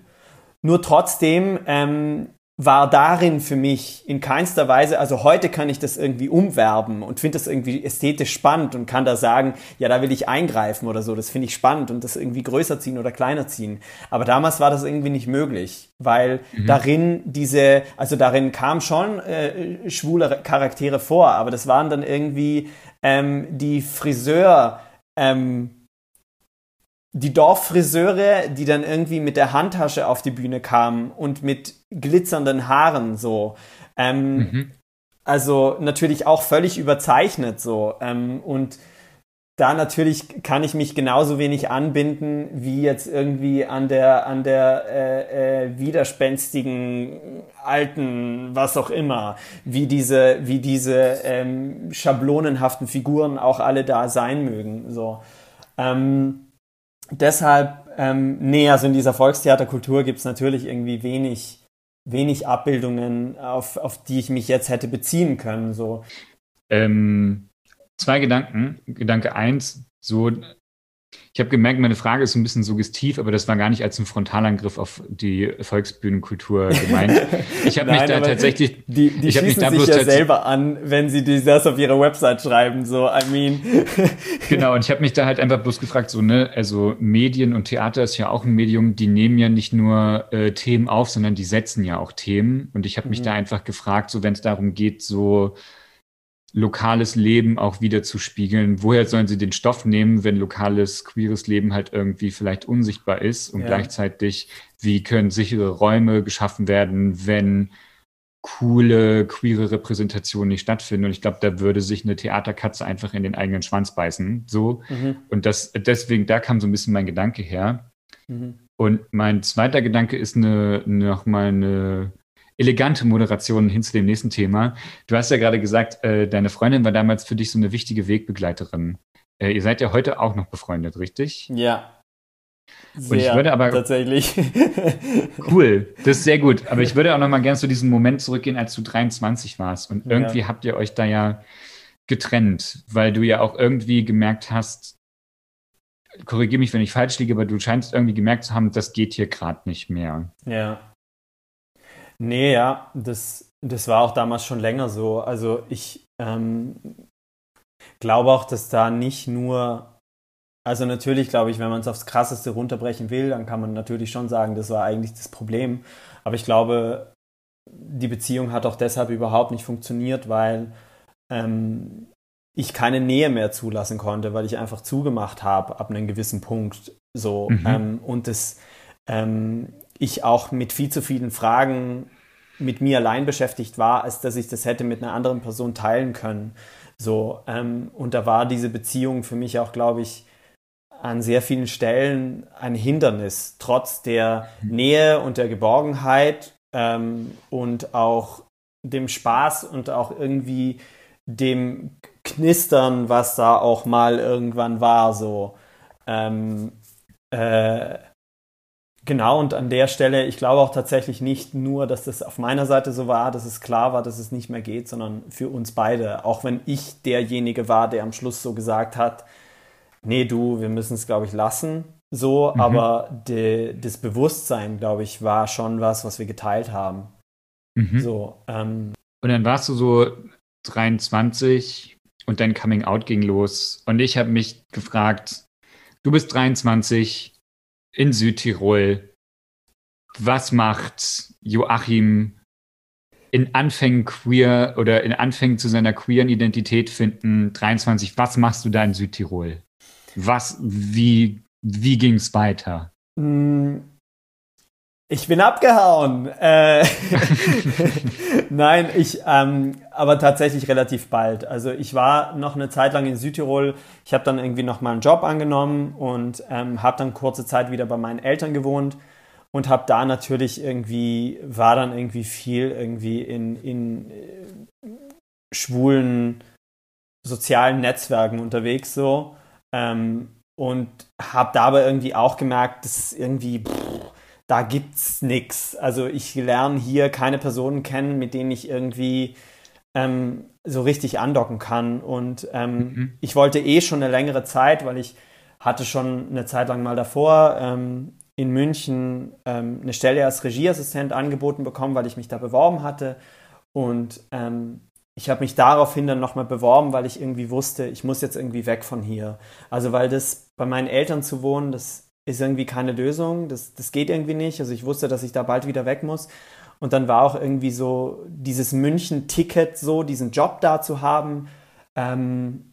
Nur trotzdem ähm, war darin für mich in keinster Weise, also heute kann ich das irgendwie umwerben und finde das irgendwie ästhetisch spannend und kann da sagen, ja, da will ich eingreifen oder so, das finde ich spannend und das irgendwie größer ziehen oder kleiner ziehen. Aber damals war das irgendwie nicht möglich, weil mhm. darin diese, also darin kam schon äh, schwule Charaktere vor, aber das waren dann irgendwie ähm, die Friseur, ähm, die Dorffriseure, die dann irgendwie mit der Handtasche auf die Bühne kamen und mit glitzernden Haaren so. Ähm, mhm. Also natürlich auch völlig überzeichnet so. Ähm, und da natürlich kann ich mich genauso wenig anbinden wie jetzt irgendwie an der an der äh, äh, widerspenstigen alten was auch immer wie diese wie diese ähm, schablonenhaften Figuren auch alle da sein mögen so ähm, deshalb ähm, nee also in dieser Volkstheaterkultur gibt es natürlich irgendwie wenig wenig Abbildungen auf auf die ich mich jetzt hätte beziehen können so ähm zwei Gedanken. Gedanke eins, so, ich habe gemerkt, meine Frage ist ein bisschen suggestiv, aber das war gar nicht als ein Frontalangriff auf die Volksbühnenkultur gemeint. Ich habe mich da tatsächlich, die, die ich schießen mich sich ja selber an, wenn sie das auf ihrer Website schreiben. So, I mean. genau. Und ich habe mich da halt einfach bloß gefragt, so ne, also Medien und Theater ist ja auch ein Medium, die nehmen ja nicht nur äh, Themen auf, sondern die setzen ja auch Themen. Und ich habe mich mhm. da einfach gefragt, so wenn es darum geht, so lokales Leben auch wieder zu spiegeln. Woher sollen sie den Stoff nehmen, wenn lokales queeres Leben halt irgendwie vielleicht unsichtbar ist und ja. gleichzeitig, wie können sichere Räume geschaffen werden, wenn coole queere Repräsentationen nicht stattfinden. Und ich glaube, da würde sich eine Theaterkatze einfach in den eigenen Schwanz beißen. So. Mhm. Und das, deswegen, da kam so ein bisschen mein Gedanke her. Mhm. Und mein zweiter Gedanke ist eine, nochmal eine elegante Moderation hin zu dem nächsten Thema. Du hast ja gerade gesagt, äh, deine Freundin war damals für dich so eine wichtige Wegbegleiterin. Äh, ihr seid ja heute auch noch befreundet, richtig? Ja. Sehr, und ich würde aber tatsächlich. cool, das ist sehr gut. Aber ich würde auch noch mal gerne zu diesem Moment zurückgehen, als du 23 warst. Und irgendwie ja. habt ihr euch da ja getrennt, weil du ja auch irgendwie gemerkt hast, korrigiere mich, wenn ich falsch liege, aber du scheinst irgendwie gemerkt zu haben, das geht hier gerade nicht mehr. Ja. Nee, ja, das, das war auch damals schon länger so. Also ich ähm, glaube auch, dass da nicht nur, also natürlich glaube ich, wenn man es aufs Krasseste runterbrechen will, dann kann man natürlich schon sagen, das war eigentlich das Problem. Aber ich glaube, die Beziehung hat auch deshalb überhaupt nicht funktioniert, weil ähm, ich keine Nähe mehr zulassen konnte, weil ich einfach zugemacht habe ab einem gewissen Punkt. So mhm. ähm, und das ähm, ich auch mit viel zu vielen Fragen mit mir allein beschäftigt war, als dass ich das hätte mit einer anderen Person teilen können. So, ähm, und da war diese Beziehung für mich auch, glaube ich, an sehr vielen Stellen ein Hindernis, trotz der mhm. Nähe und der Geborgenheit ähm, und auch dem Spaß und auch irgendwie dem Knistern, was da auch mal irgendwann war, so. Ähm, äh, Genau, und an der Stelle, ich glaube auch tatsächlich nicht nur, dass das auf meiner Seite so war, dass es klar war, dass es nicht mehr geht, sondern für uns beide. Auch wenn ich derjenige war, der am Schluss so gesagt hat, nee, du, wir müssen es, glaube ich, lassen. So, mhm. aber de, das Bewusstsein, glaube ich, war schon was, was wir geteilt haben. Mhm. So, ähm, und dann warst du so 23 und dein Coming Out ging los. Und ich habe mich gefragt, du bist 23, in Südtirol. Was macht Joachim in Anfängen queer oder in Anfängen zu seiner queeren Identität finden, 23, was machst du da in Südtirol? Was, wie, wie ging es weiter? Hm, ich bin abgehauen. Äh, Nein, ich, ähm, aber tatsächlich relativ bald. Also ich war noch eine Zeit lang in Südtirol. Ich habe dann irgendwie noch mal einen Job angenommen und ähm, habe dann kurze Zeit wieder bei meinen Eltern gewohnt und habe da natürlich irgendwie, war dann irgendwie viel irgendwie in, in äh, schwulen sozialen Netzwerken unterwegs so. Ähm, und habe dabei irgendwie auch gemerkt, dass irgendwie... Pff, da gibt's nichts. Also ich lerne hier keine Personen kennen, mit denen ich irgendwie ähm, so richtig andocken kann. Und ähm, mhm. ich wollte eh schon eine längere Zeit, weil ich hatte schon eine Zeit lang mal davor ähm, in München ähm, eine Stelle als Regieassistent angeboten bekommen, weil ich mich da beworben hatte. Und ähm, ich habe mich daraufhin dann nochmal beworben, weil ich irgendwie wusste, ich muss jetzt irgendwie weg von hier. Also weil das bei meinen Eltern zu wohnen, das ist irgendwie keine Lösung, das, das geht irgendwie nicht. Also ich wusste, dass ich da bald wieder weg muss. Und dann war auch irgendwie so dieses München-Ticket, so diesen Job da zu haben, ähm,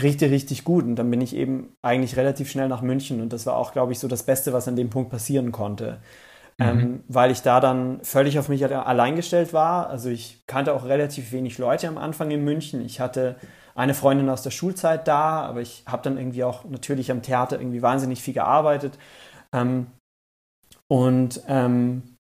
richtig, richtig gut. Und dann bin ich eben eigentlich relativ schnell nach München. Und das war auch, glaube ich, so das Beste, was an dem Punkt passieren konnte. Mhm. Ähm, weil ich da dann völlig auf mich allein gestellt war. Also ich kannte auch relativ wenig Leute am Anfang in München. Ich hatte eine Freundin aus der Schulzeit da, aber ich habe dann irgendwie auch natürlich am Theater irgendwie wahnsinnig viel gearbeitet. Ähm, und ähm,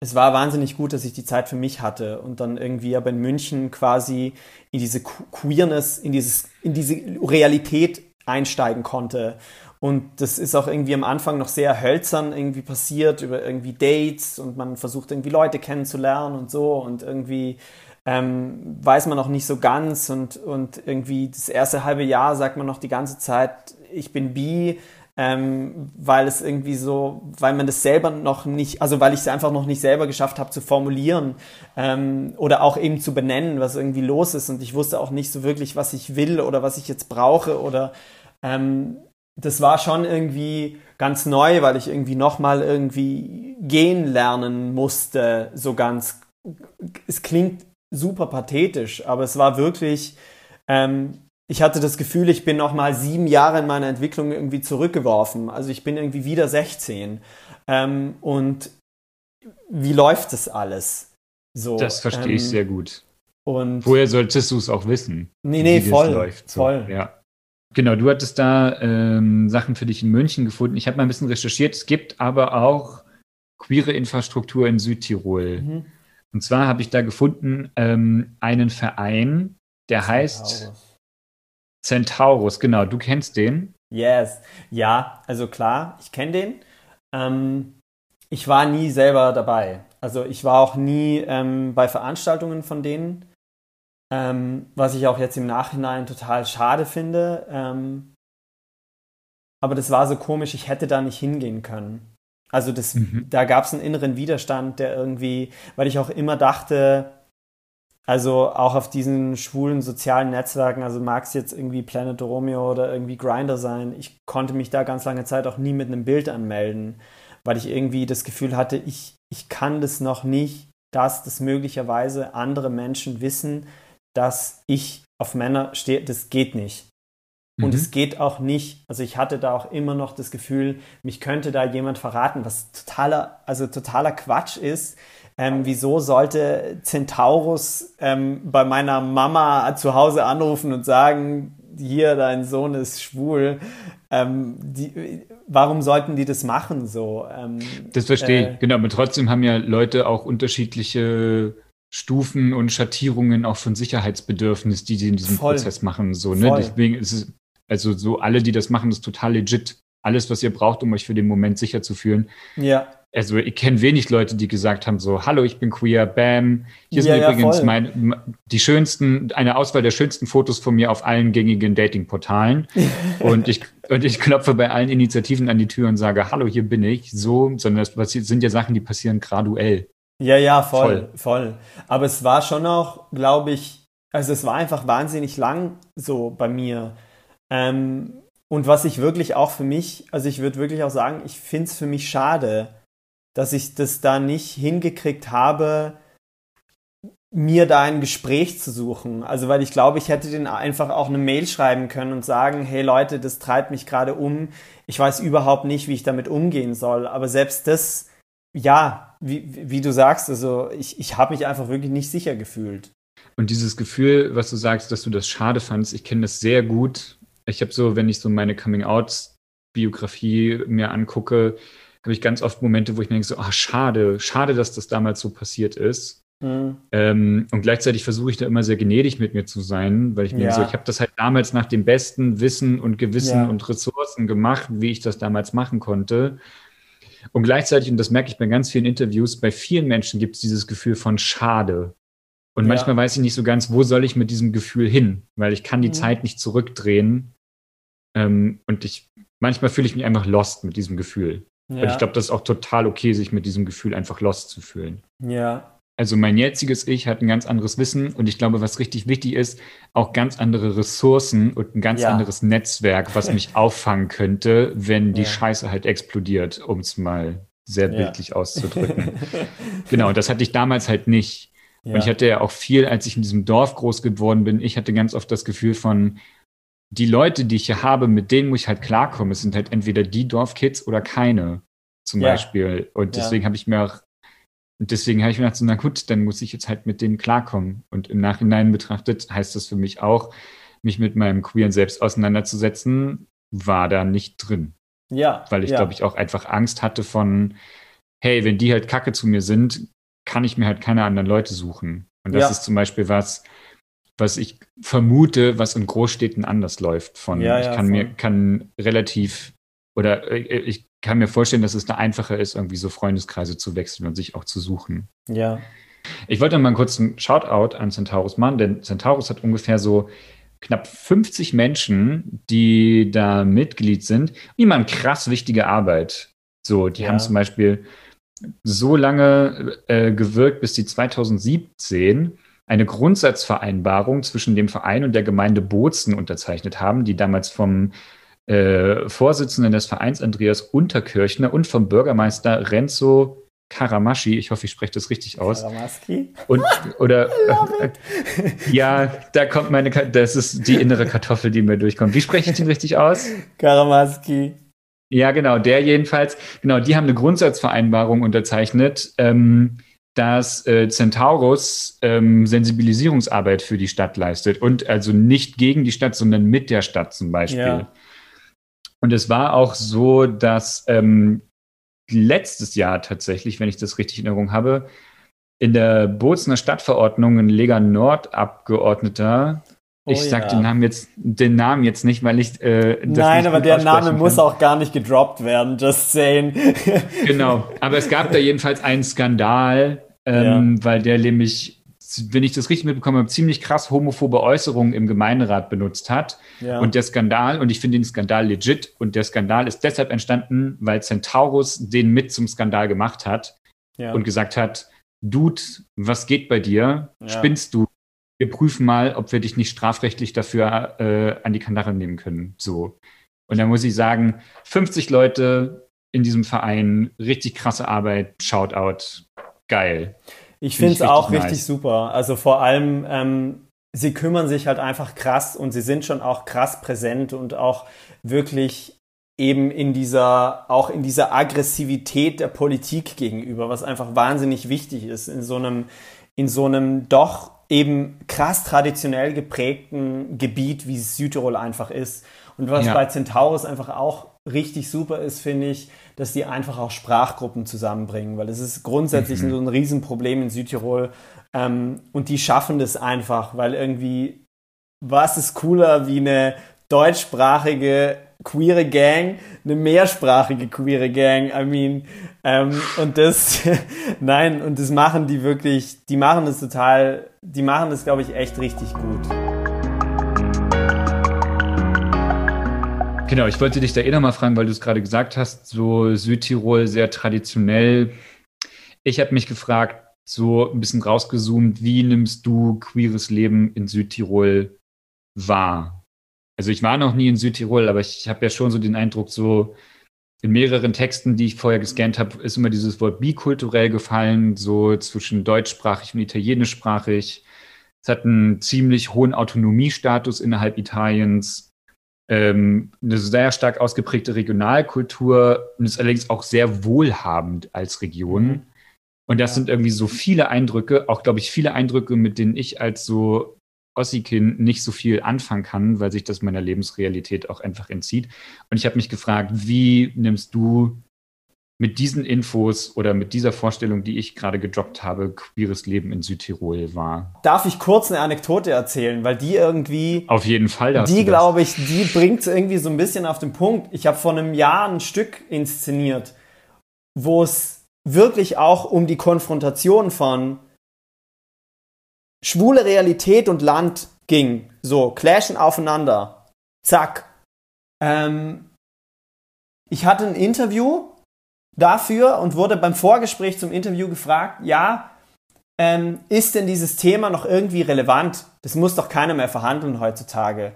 es war wahnsinnig gut, dass ich die Zeit für mich hatte und dann irgendwie aber in München quasi in diese Queerness, in, dieses, in diese Realität einsteigen konnte. Und das ist auch irgendwie am Anfang noch sehr hölzern irgendwie passiert über irgendwie Dates und man versucht irgendwie Leute kennenzulernen und so und irgendwie ähm, weiß man noch nicht so ganz und, und irgendwie das erste halbe Jahr sagt man noch die ganze Zeit, ich bin bi ähm, weil es irgendwie so, weil man das selber noch nicht, also weil ich es einfach noch nicht selber geschafft habe zu formulieren ähm, oder auch eben zu benennen, was irgendwie los ist. Und ich wusste auch nicht so wirklich, was ich will oder was ich jetzt brauche oder ähm, das war schon irgendwie ganz neu, weil ich irgendwie nochmal irgendwie gehen lernen musste, so ganz, es klingt super pathetisch, aber es war wirklich, ähm, ich hatte das Gefühl, ich bin noch mal sieben Jahre in meiner Entwicklung irgendwie zurückgeworfen. Also ich bin irgendwie wieder 16. Ähm, und wie läuft das alles? So, das verstehe ähm, ich sehr gut. Und Woher solltest du es auch wissen? Nee, nee, voll. Läuft, so. voll. Ja. Genau, du hattest da ähm, Sachen für dich in München gefunden. Ich habe mal ein bisschen recherchiert. Es gibt aber auch queere Infrastruktur in Südtirol. Mhm. Und zwar habe ich da gefunden ähm, einen Verein, der heißt Centaurus, genau, du kennst den? Yes, ja, also klar, ich kenne den. Ähm, ich war nie selber dabei. Also ich war auch nie ähm, bei Veranstaltungen von denen, ähm, was ich auch jetzt im Nachhinein total schade finde. Ähm, aber das war so komisch, ich hätte da nicht hingehen können. Also das, mhm. da gab es einen inneren Widerstand, der irgendwie, weil ich auch immer dachte, also auch auf diesen schwulen sozialen Netzwerken, also mag es jetzt irgendwie Planet Romeo oder irgendwie Grinder sein, ich konnte mich da ganz lange Zeit auch nie mit einem Bild anmelden, weil ich irgendwie das Gefühl hatte, ich, ich kann das noch nicht, dass das möglicherweise andere Menschen wissen, dass ich auf Männer stehe, das geht nicht. Und mhm. es geht auch nicht, also ich hatte da auch immer noch das Gefühl, mich könnte da jemand verraten, was totaler, also totaler Quatsch ist, ähm, wieso sollte Centaurus ähm, bei meiner Mama zu Hause anrufen und sagen, hier, dein Sohn ist schwul. Ähm, die, warum sollten die das machen so? Ähm, das verstehe ich, äh, genau, aber trotzdem haben ja Leute auch unterschiedliche Stufen und Schattierungen auch von Sicherheitsbedürfnis, die sie in diesem voll, Prozess machen. So, ne? Deswegen ist es, also so alle, die das machen, ist total legit. Alles, was ihr braucht, um euch für den Moment sicher zu fühlen. Ja also ich kenne wenig Leute, die gesagt haben so, hallo, ich bin queer, bam. Hier sind ja, übrigens ja, mein, die schönsten, eine Auswahl der schönsten Fotos von mir auf allen gängigen Datingportalen. und ich, und ich klopfe bei allen Initiativen an die Tür und sage, hallo, hier bin ich. So, sondern das sind ja Sachen, die passieren graduell. Ja, ja, voll, voll. voll. Aber es war schon auch, glaube ich, also es war einfach wahnsinnig lang so bei mir. Ähm, und was ich wirklich auch für mich, also ich würde wirklich auch sagen, ich finde es für mich schade, dass ich das da nicht hingekriegt habe, mir da ein Gespräch zu suchen. Also weil ich glaube, ich hätte den einfach auch eine Mail schreiben können und sagen, hey Leute, das treibt mich gerade um. Ich weiß überhaupt nicht, wie ich damit umgehen soll. Aber selbst das, ja, wie, wie du sagst, also ich, ich habe mich einfach wirklich nicht sicher gefühlt. Und dieses Gefühl, was du sagst, dass du das schade fandst, ich kenne das sehr gut. Ich habe so, wenn ich so meine Coming-out-Biografie mir angucke, habe ich ganz oft Momente, wo ich mir denke, so, ah, schade, schade, dass das damals so passiert ist. Mhm. Ähm, und gleichzeitig versuche ich da immer sehr gnädig mit mir zu sein, weil ich mir ja. so, ich habe das halt damals nach dem besten Wissen und Gewissen ja. und Ressourcen gemacht, wie ich das damals machen konnte. Und gleichzeitig, und das merke ich bei ganz vielen Interviews, bei vielen Menschen gibt es dieses Gefühl von Schade. Und ja. manchmal weiß ich nicht so ganz, wo soll ich mit diesem Gefühl hin, weil ich kann die mhm. Zeit nicht zurückdrehen. Ähm, und ich, manchmal fühle ich mich einfach lost mit diesem Gefühl. Ja. Und ich glaube, das ist auch total okay, sich mit diesem Gefühl einfach lost zu fühlen. Ja. Also mein jetziges Ich hat ein ganz anderes Wissen und ich glaube, was richtig wichtig ist, auch ganz andere Ressourcen und ein ganz ja. anderes Netzwerk, was mich auffangen könnte, wenn die ja. Scheiße halt explodiert, um es mal sehr bildlich auszudrücken. genau, das hatte ich damals halt nicht. Und ich hatte ja auch viel, als ich in diesem Dorf groß geworden bin, ich hatte ganz oft das Gefühl von, die Leute, die ich hier habe, mit denen muss ich halt klarkommen. Es sind halt entweder die Dorfkids oder keine, zum ja. Beispiel. Und deswegen ja. habe ich mir auch, deswegen habe ich mir gedacht, so, na gut, dann muss ich jetzt halt mit denen klarkommen. Und im Nachhinein betrachtet heißt das für mich auch, mich mit meinem queeren Selbst auseinanderzusetzen, war da nicht drin. Ja. Weil ich, ja. glaube ich, auch einfach Angst hatte von, hey, wenn die halt kacke zu mir sind, kann ich mir halt keine anderen Leute suchen. Und das ist zum Beispiel was, was ich vermute, was in Großstädten anders läuft. Von Ja, ich ja, kann mir voll. kann relativ oder äh, ich kann mir vorstellen, dass es da einfacher ist, irgendwie so Freundeskreise zu wechseln und sich auch zu suchen. Ja. Ich wollte mal einen kurzen Shoutout an Centaurus machen, denn Centaurus hat ungefähr so knapp 50 Menschen, die da Mitglied sind. Die machen krass wichtige Arbeit. So, die Ja. haben zum Beispiel so lange äh, gewirkt, bis sie 2017 eine Grundsatzvereinbarung zwischen dem Verein und der Gemeinde Bozen unterzeichnet haben, die damals vom äh, Vorsitzenden des Vereins Andreas Unterkirchner und vom Bürgermeister Renzo Karamaschi, ich hoffe, ich spreche das richtig aus, Karamaski. und oder äh, ja, da kommt meine, das ist die innere Kartoffel, die mir durchkommt. Wie spreche ich den richtig aus? Karamaski. Ja, genau, der jedenfalls. Genau, die haben eine Grundsatzvereinbarung unterzeichnet, ähm, dass äh, Centaurus ähm, Sensibilisierungsarbeit für die Stadt leistet und also nicht gegen die Stadt, sondern mit der Stadt zum Beispiel. Ja. Und es war auch so, dass ähm, letztes Jahr tatsächlich, wenn ich das richtig in Erinnerung habe, in der Bozener Stadtverordnung ein Lega Nord Abgeordneter, Oh ich sag ja. den Namen jetzt, den Namen jetzt nicht, weil ich äh, das Nein, aber der Name aussprechen muss kann. auch gar nicht gedroppt werden, just saying. Genau, aber es gab da jedenfalls einen Skandal, ähm, weil der nämlich, wenn ich das richtig mitbekommen habe, ziemlich krass homophobe Äußerungen im Gemeinderat benutzt hat. Ja. Und der Skandal, und ich finde den Skandal legit, und der Skandal ist deshalb entstanden, weil Centaurus den mit zum Skandal gemacht hat ja. und gesagt hat, Dude, was geht bei dir? Ja. Spinnst du? Wir prüfen mal, ob wir dich nicht strafrechtlich dafür äh, an die Kandare nehmen können. So. Und da muss ich sagen, 50 Leute in diesem Verein, richtig krasse Arbeit, Shoutout, geil. Ich Find finde es auch richtig richtig nice. super. Also vor allem, ähm, sie kümmern sich halt einfach krass und sie sind schon auch krass präsent und auch wirklich eben in dieser, auch in dieser Aggressivität der Politik gegenüber, was einfach wahnsinnig wichtig ist in so einem, in so einem doch eben krass traditionell geprägten Gebiet, wie Südtirol einfach ist. Und was Ja. bei Centaurus einfach auch richtig super ist, finde ich, dass die einfach auch Sprachgruppen zusammenbringen, weil es ist grundsätzlich Mhm. so ein Riesenproblem in Südtirol. Ähm, und die schaffen das einfach, weil irgendwie, was ist cooler wie eine deutschsprachige queere Gang, eine mehrsprachige queere Gang, I mean, ähm, und das, nein, und das machen die wirklich, die machen das total, die machen das, glaube ich, echt richtig gut. Genau, ich wollte dich da eh nochmal fragen, weil du es gerade gesagt hast, so Südtirol sehr traditionell. Ich habe mich gefragt, so ein bisschen rausgezoomt, wie nimmst du queeres Leben in Südtirol wahr? Also ich war noch nie in Südtirol, aber ich habe ja schon so den Eindruck, so in mehreren Texten, die ich vorher gescannt habe, ist immer dieses Wort bikulturell gefallen, so zwischen deutschsprachig und italienischsprachig. Es hat einen ziemlich hohen Autonomiestatus innerhalb Italiens ähm, eine sehr stark ausgeprägte Regionalkultur und ist allerdings auch sehr wohlhabend als Region. Mhm. Und das sind irgendwie so viele Eindrücke, auch glaube ich viele Eindrücke, mit denen ich als so Ossi-Kind nicht so viel anfangen kann, weil sich das meiner Lebensrealität auch einfach entzieht. Und ich habe mich gefragt, wie nimmst du mit diesen Infos oder mit dieser Vorstellung, die ich gerade gedroppt habe, queeres Leben in Südtirol wahr? Darf ich kurz eine Anekdote erzählen, weil die irgendwie, Auf jeden Fall. darfst die glaube ich, die bringt es irgendwie so ein bisschen auf den Punkt. Ich habe vor einem Jahr ein Stück inszeniert, wo es wirklich auch um die Konfrontation von schwule Realität und Land ging. So, clashen aufeinander. Zack. Ähm, ich hatte ein Interview dafür und wurde beim Vorgespräch zum Interview gefragt, ja, ähm, ist denn dieses Thema noch irgendwie relevant? Das muss doch keiner mehr verhandeln heutzutage.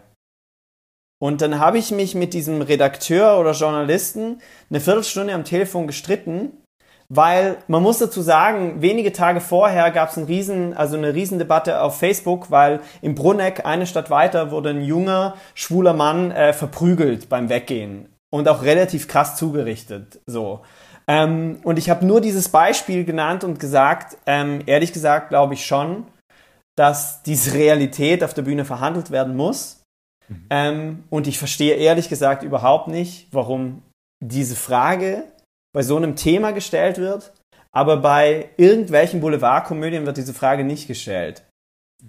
Und dann habe ich mich mit diesem Redakteur oder Journalisten eine Viertelstunde am Telefon gestritten, weil man muss dazu sagen, wenige Tage vorher gab es ein riesen, also eine Riesendebatte auf Facebook, weil im Brunneck, eine Stadt weiter, wurde ein junger, schwuler Mann äh, verprügelt beim Weggehen und auch relativ krass zugerichtet. So. Ähm, und ich habe nur dieses Beispiel genannt und gesagt, ähm, ehrlich gesagt glaube ich schon, dass diese Realität auf der Bühne verhandelt werden muss. Mhm. Ähm, und ich verstehe ehrlich gesagt überhaupt nicht, warum diese Frage bei so einem Thema gestellt wird, aber bei irgendwelchen Boulevardkomödien wird diese Frage nicht gestellt.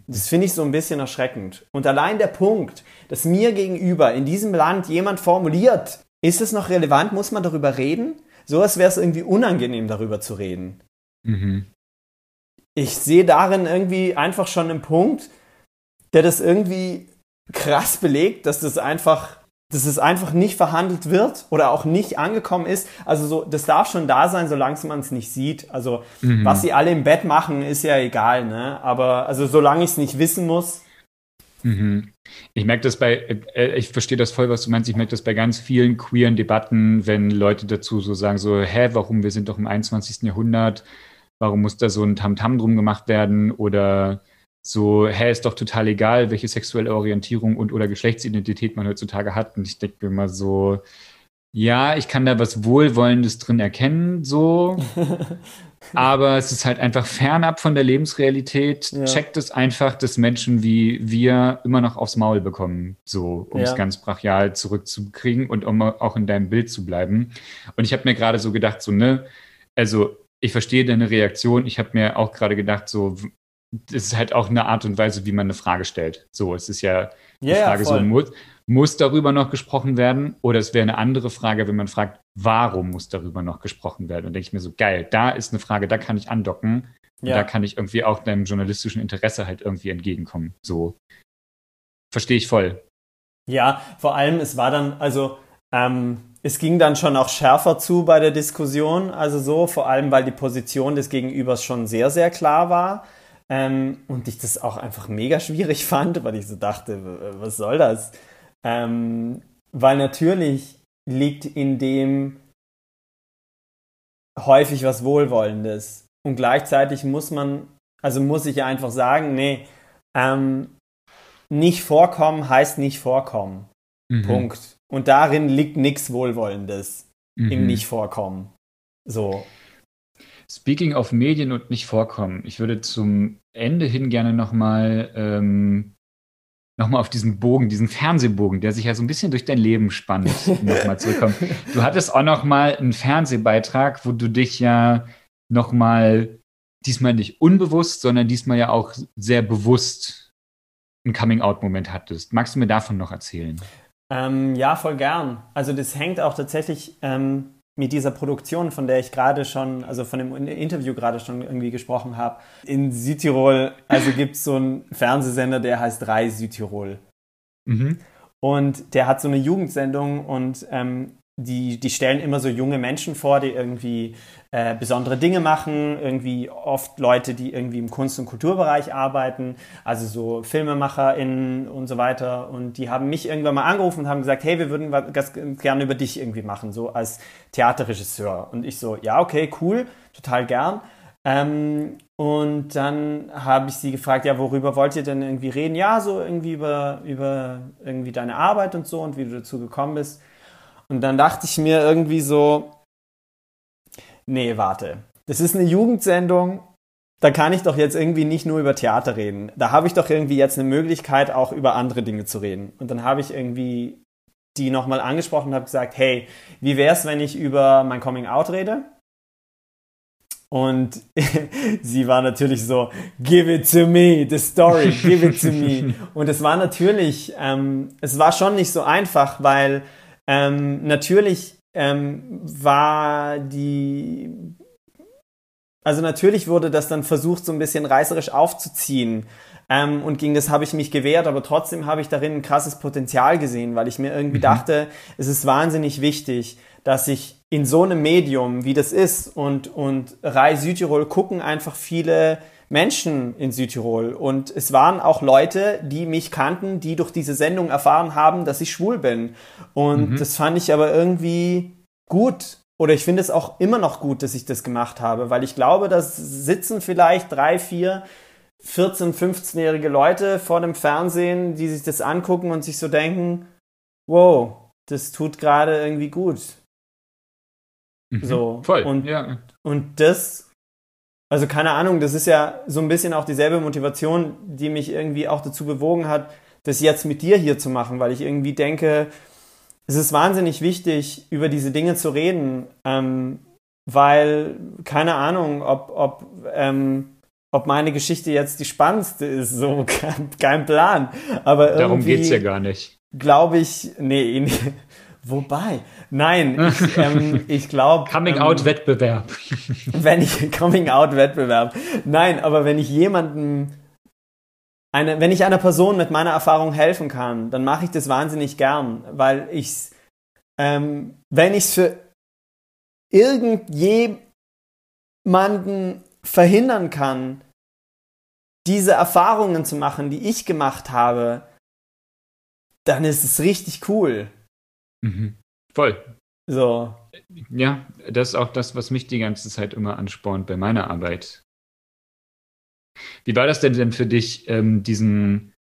Das finde ich so ein bisschen erschreckend. Und allein der Punkt, dass mir gegenüber in diesem Land jemand formuliert, ist es noch relevant, muss man darüber reden? So als wäre es irgendwie unangenehm, darüber zu reden. Mhm. Ich sehe darin irgendwie einfach schon einen Punkt, der das irgendwie krass belegt, dass das einfach dass es einfach nicht verhandelt wird oder auch nicht angekommen ist. Also so, das darf schon da sein, solange man es nicht sieht. Also mhm. was sie alle im Bett machen, ist ja egal, ne? Aber also solange ich es nicht wissen muss. Mhm. Ich merke das bei, äh, ich verstehe das voll, was du meinst. Ich merke das bei ganz vielen queeren Debatten, wenn Leute dazu so sagen, so, hä, warum, wir sind doch im 21. Jahrhundert, warum muss da so ein Tamtam -Tam drum gemacht werden oder so, hä, ist doch total egal, welche sexuelle Orientierung und oder Geschlechtsidentität man heutzutage hat. Und ich denke mir immer so, ja, ich kann da was Wohlwollendes drin erkennen, so. aber es ist halt einfach fernab von der Lebensrealität. Ja. Checkt es einfach, dass Menschen wie wir immer noch aufs Maul bekommen, so, um ja. es ganz brachial zurückzukriegen und um auch in deinem Bild zu bleiben. Und ich habe mir gerade so gedacht, so, ne, also ich verstehe deine Reaktion. Ich habe mir auch gerade gedacht, so, das ist halt auch eine Art und Weise, wie man eine Frage stellt. So, es ist ja die yeah, Frage, so muss, muss darüber noch gesprochen werden? Oder es wäre eine andere Frage, wenn man fragt, warum muss darüber noch gesprochen werden? Und denke ich mir so, geil, da ist eine Frage, da kann ich andocken. Und ja. da kann ich irgendwie auch deinem journalistischen Interesse halt irgendwie entgegenkommen. So. Verstehe ich voll. Ja, vor allem, es war dann, also, ähm, es ging dann schon auch schärfer zu bei der Diskussion, also so, vor allem, weil die Position des Gegenübers schon sehr, sehr klar war. Ähm, und ich das auch einfach mega schwierig fand, weil ich so dachte, was soll das? Ähm, weil natürlich liegt in dem häufig was Wohlwollendes. Und gleichzeitig muss man, also muss ich einfach sagen, nee, ähm, nicht vorkommen heißt nicht vorkommen. Mhm. Punkt. Und darin liegt nichts Wohlwollendes mhm. im Nicht-Vorkommen. So. Speaking of Medien und nicht vorkommen, ich würde zum Ende hin gerne nochmal ähm, noch auf diesen Bogen, diesen Fernsehbogen, der sich ja so ein bisschen durch dein Leben spannt, nochmal zurückkommen. Du hattest auch nochmal einen Fernsehbeitrag, wo du dich ja nochmal diesmal nicht unbewusst, sondern diesmal ja auch sehr bewusst einen Coming-out-Moment hattest. Magst du mir davon noch erzählen? Ähm, ja, voll gern. Also das hängt auch tatsächlich ähm, mit dieser Produktion, von der ich gerade schon, also von dem Interview gerade schon irgendwie gesprochen habe. In Südtirol, also gibt es so einen Fernsehsender, der heißt Drei Südtirol. Mhm. Und der hat so eine Jugendsendung und ähm, die, die stellen immer so junge Menschen vor, die irgendwie äh, besondere Dinge machen, irgendwie oft Leute, die irgendwie im Kunst- und Kulturbereich arbeiten, also so FilmemacherInnen und so weiter. Und die haben mich irgendwann mal angerufen und haben gesagt, hey, wir würden was gerne über dich irgendwie machen, so als Theaterregisseur. Und ich so, ja, okay, cool, total gern. Ähm, und dann habe ich sie gefragt, ja, worüber wollt ihr denn irgendwie reden? Ja, so irgendwie über, über irgendwie deine Arbeit und so und wie du dazu gekommen bist. Und dann dachte ich mir irgendwie so, nee, warte. Das ist eine Jugendsendung. Da kann ich doch jetzt irgendwie nicht nur über Theater reden. Da habe ich doch irgendwie jetzt eine Möglichkeit, auch über andere Dinge zu reden. Und dann habe ich irgendwie die nochmal angesprochen und habe gesagt, hey, wie wäre es, wenn ich über mein Coming Out rede? Und sie war natürlich so, give it to me, the story, give it to me. Und es war natürlich, ähm, es war schon nicht so einfach, weil ähm, natürlich ähm, war die, also natürlich wurde das dann versucht, so ein bisschen reißerisch aufzuziehen. Ähm, und gegen das habe ich mich gewehrt, aber trotzdem habe ich darin ein krasses Potenzial gesehen, weil ich mir irgendwie mhm. dachte, es ist wahnsinnig wichtig, dass ich in so einem Medium, wie das ist, und, und Rai Südtirol gucken einfach viele Menschen in Südtirol. Und es waren auch Leute, die mich kannten, die durch diese Sendung erfahren haben, dass ich schwul bin. Und mhm. das fand ich aber irgendwie gut. Oder ich finde es auch immer noch gut, dass ich das gemacht habe, weil ich glaube, da sitzen vielleicht drei, vier, 14, 15-jährige Leute vor dem Fernsehen, die sich das angucken und sich so denken, wow, das tut gerade irgendwie gut. Mhm, so. Voll. Und, ja. und das also keine Ahnung, das ist ja so ein bisschen auch dieselbe Motivation, die mich irgendwie auch dazu bewogen hat, das jetzt mit dir hier zu machen, weil ich irgendwie denke, es ist wahnsinnig wichtig, über diese Dinge zu reden, ähm, weil keine Ahnung, ob, ob, ähm, ob meine Geschichte jetzt die spannendste ist, so kein, kein Plan. Aber Darum geht's ja gar nicht. Glaube ich, nee, nee, wobei, nein, ich, ähm, ich glaube. Coming-out-Wettbewerb. Ähm, wenn ich, Coming-out-Wettbewerb. Nein, aber wenn ich jemanden eine, wenn ich einer Person mit meiner Erfahrung helfen kann, dann mache ich das wahnsinnig gern, weil ich, ähm, wenn ich es für irgendjemanden verhindern kann, diese Erfahrungen zu machen, die ich gemacht habe, dann ist es richtig cool. Mhm. Voll. So. Ja, das ist auch das, was mich die ganze Zeit immer anspornt bei meiner Arbeit. Wie war das denn denn für dich, ähm, diesen,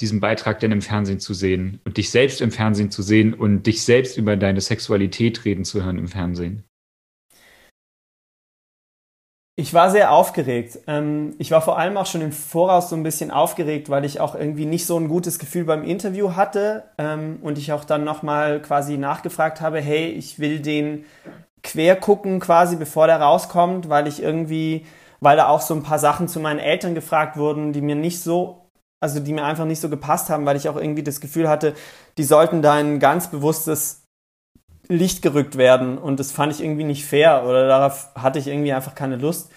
diesen Beitrag denn im Fernsehen zu sehen und dich selbst im Fernsehen zu sehen und dich selbst über deine Sexualität reden zu hören im Fernsehen? Ich war sehr aufgeregt. Ähm, ich war vor allem auch schon im Voraus so ein bisschen aufgeregt, weil ich auch irgendwie nicht so ein gutes Gefühl beim Interview hatte ähm, und ich auch dann nochmal quasi nachgefragt habe, hey, ich will den quer gucken quasi, bevor der rauskommt, weil ich irgendwie weil da auch so ein paar Sachen zu meinen Eltern gefragt wurden, die mir nicht so, also die mir einfach nicht so gepasst haben, weil ich auch irgendwie das Gefühl hatte, die sollten da ein ganz bewusstes Licht gerückt werden und das fand ich irgendwie nicht fair oder darauf hatte ich irgendwie einfach keine Lust.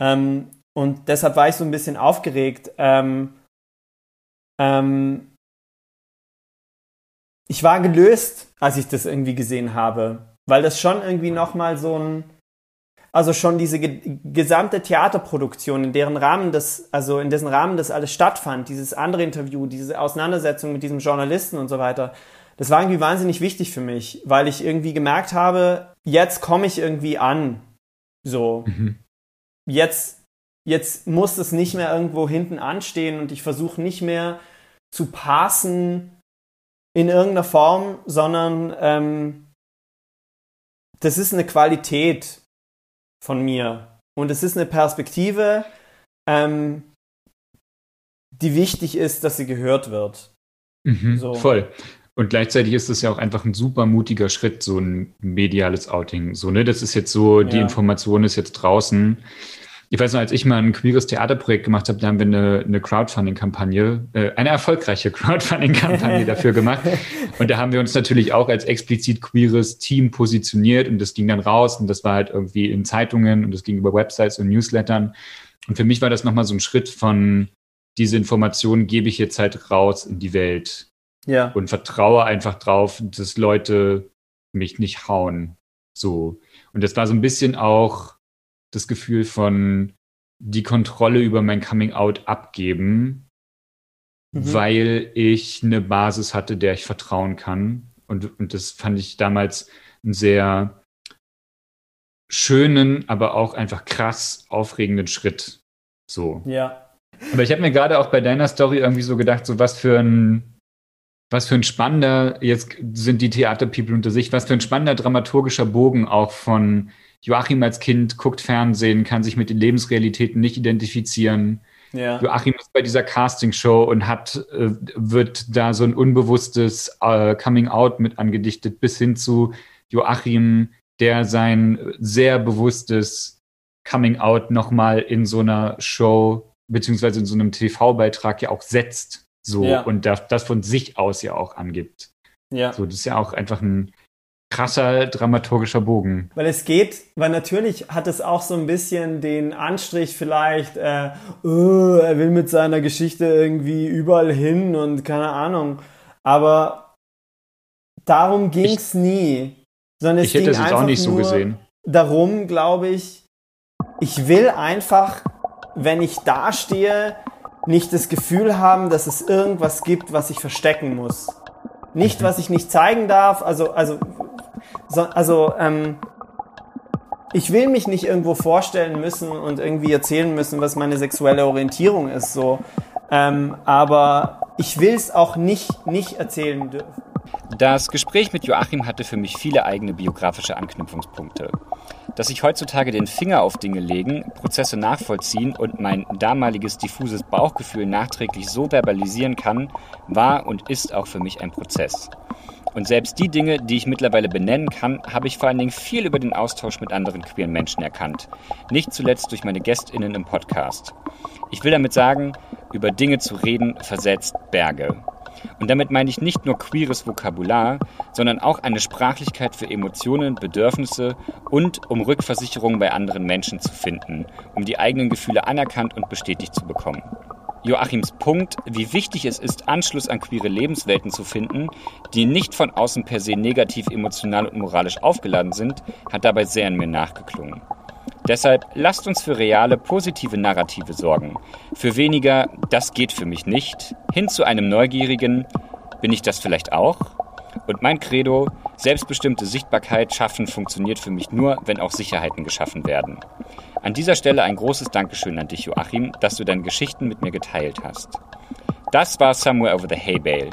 Ähm, und deshalb war ich so ein bisschen aufgeregt. Ähm, ähm, ich war gelöst, als ich das irgendwie gesehen habe, weil das schon irgendwie nochmal so ein, also schon diese ge gesamte Theaterproduktion, in deren Rahmen das, also in dessen Rahmen das alles stattfand, dieses andere Interview, diese Auseinandersetzung mit diesem Journalisten und so weiter, das war irgendwie wahnsinnig wichtig für mich, weil ich irgendwie gemerkt habe, jetzt komme ich irgendwie an. So. Mhm. Jetzt, jetzt muss es nicht mehr irgendwo hinten anstehen und ich versuche nicht mehr zu passen in irgendeiner Form, sondern ähm, das ist eine Qualität, von mir. Und es ist eine Perspektive, ähm, die wichtig ist, dass sie gehört wird. Mhm, so. Voll. Und gleichzeitig ist es ja auch einfach ein super mutiger Schritt, so ein mediales Outing. So, ne, das ist jetzt so, die Information ist jetzt draußen ich weiß noch, als ich mal ein queeres Theaterprojekt gemacht habe, da haben wir eine, eine Crowdfunding-Kampagne, äh, eine erfolgreiche Crowdfunding-Kampagne dafür gemacht. Und da haben wir uns natürlich auch als explizit queeres Team positioniert und das ging dann raus und das war halt irgendwie in Zeitungen und das ging über Websites und Newslettern. Und für mich war das nochmal so ein Schritt von, diese Informationen gebe ich jetzt halt raus in die Welt. Ja. Und vertraue einfach drauf, dass Leute mich nicht hauen. So. Und das war so ein bisschen auch, das Gefühl von die Kontrolle über mein Coming Out abgeben, mhm. weil ich eine Basis hatte, der ich vertrauen kann. Und, und das fand ich damals einen sehr schönen, aber auch einfach krass aufregenden Schritt. So. Ja. Aber ich habe mir gerade auch bei deiner Story irgendwie so gedacht, so was für ein was für ein spannender, jetzt sind die Theaterpeople unter sich, was für ein spannender dramaturgischer Bogen auch von Joachim als Kind guckt Fernsehen, kann sich mit den Lebensrealitäten nicht identifizieren. Ja. Joachim ist bei dieser Castingshow und hat, äh, wird da so ein unbewusstes äh, Coming Out mit angedichtet, bis hin zu Joachim, der sein sehr bewusstes Coming Out nochmal in so einer Show beziehungsweise in so einem TV-Beitrag ja auch setzt. So ja. und das, das von sich aus ja auch angibt. Ja. So, das ist ja auch einfach ein krasser dramaturgischer Bogen. Weil es geht, weil natürlich hat es auch so ein bisschen den Anstrich vielleicht, äh, oh, er will mit seiner Geschichte irgendwie überall hin und keine Ahnung. Aber darum ging es nie. Sondern es ich hätte ging es jetzt auch nicht so gesehen. Darum, glaube ich, ich will einfach, wenn ich dastehe, nicht das Gefühl haben, dass es irgendwas gibt, was ich verstecken muss. Nicht, was ich nicht zeigen darf, also, also so, also ähm, ich will mich nicht irgendwo vorstellen müssen und irgendwie erzählen müssen, was meine sexuelle Orientierung ist. So, ähm, aber ich will es auch nicht nicht erzählen dürfen. Das Gespräch mit Joachim hatte für mich viele eigene biografische Anknüpfungspunkte. Dass ich heutzutage den Finger auf Dinge legen, Prozesse nachvollziehen und mein damaliges diffuses Bauchgefühl nachträglich so verbalisieren kann, war und ist auch für mich ein Prozess. Und selbst die Dinge, die ich mittlerweile benennen kann, habe ich vor allen Dingen viel über den Austausch mit anderen queeren Menschen erkannt. Nicht zuletzt durch meine GästInnen im Podcast. Ich will damit sagen, über Dinge zu reden versetzt Berge. Und damit meine ich nicht nur queeres Vokabular, sondern auch eine Sprachlichkeit für Emotionen, Bedürfnisse und um Rückversicherungen bei anderen Menschen zu finden, um die eigenen Gefühle anerkannt und bestätigt zu bekommen. Joachims Punkt, wie wichtig es ist, Anschluss an queere Lebenswelten zu finden, die nicht von außen per se negativ, emotional und moralisch aufgeladen sind, hat dabei sehr in mir nachgeklungen. Deshalb lasst uns für reale, positive Narrative sorgen. Für weniger, das geht für mich nicht, hin zu einem neugierigen, bin ich das vielleicht auch? Und mein Credo, selbstbestimmte Sichtbarkeit schaffen funktioniert für mich nur, wenn auch Sicherheiten geschaffen werden. An dieser Stelle ein großes Dankeschön an dich, Joachim, dass du deine Geschichten mit mir geteilt hast. Das war Somewhere Over the Hay Bale.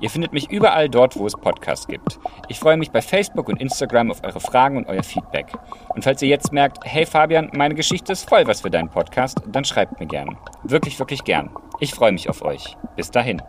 Ihr findet mich überall dort, wo es Podcasts gibt. Ich freue mich bei Facebook und Instagram auf eure Fragen und euer Feedback. Und falls ihr jetzt merkt, hey Fabian, meine Geschichte ist voll was für deinen Podcast, dann schreibt mir gern. Wirklich, wirklich gern. Ich freue mich auf euch. Bis dahin.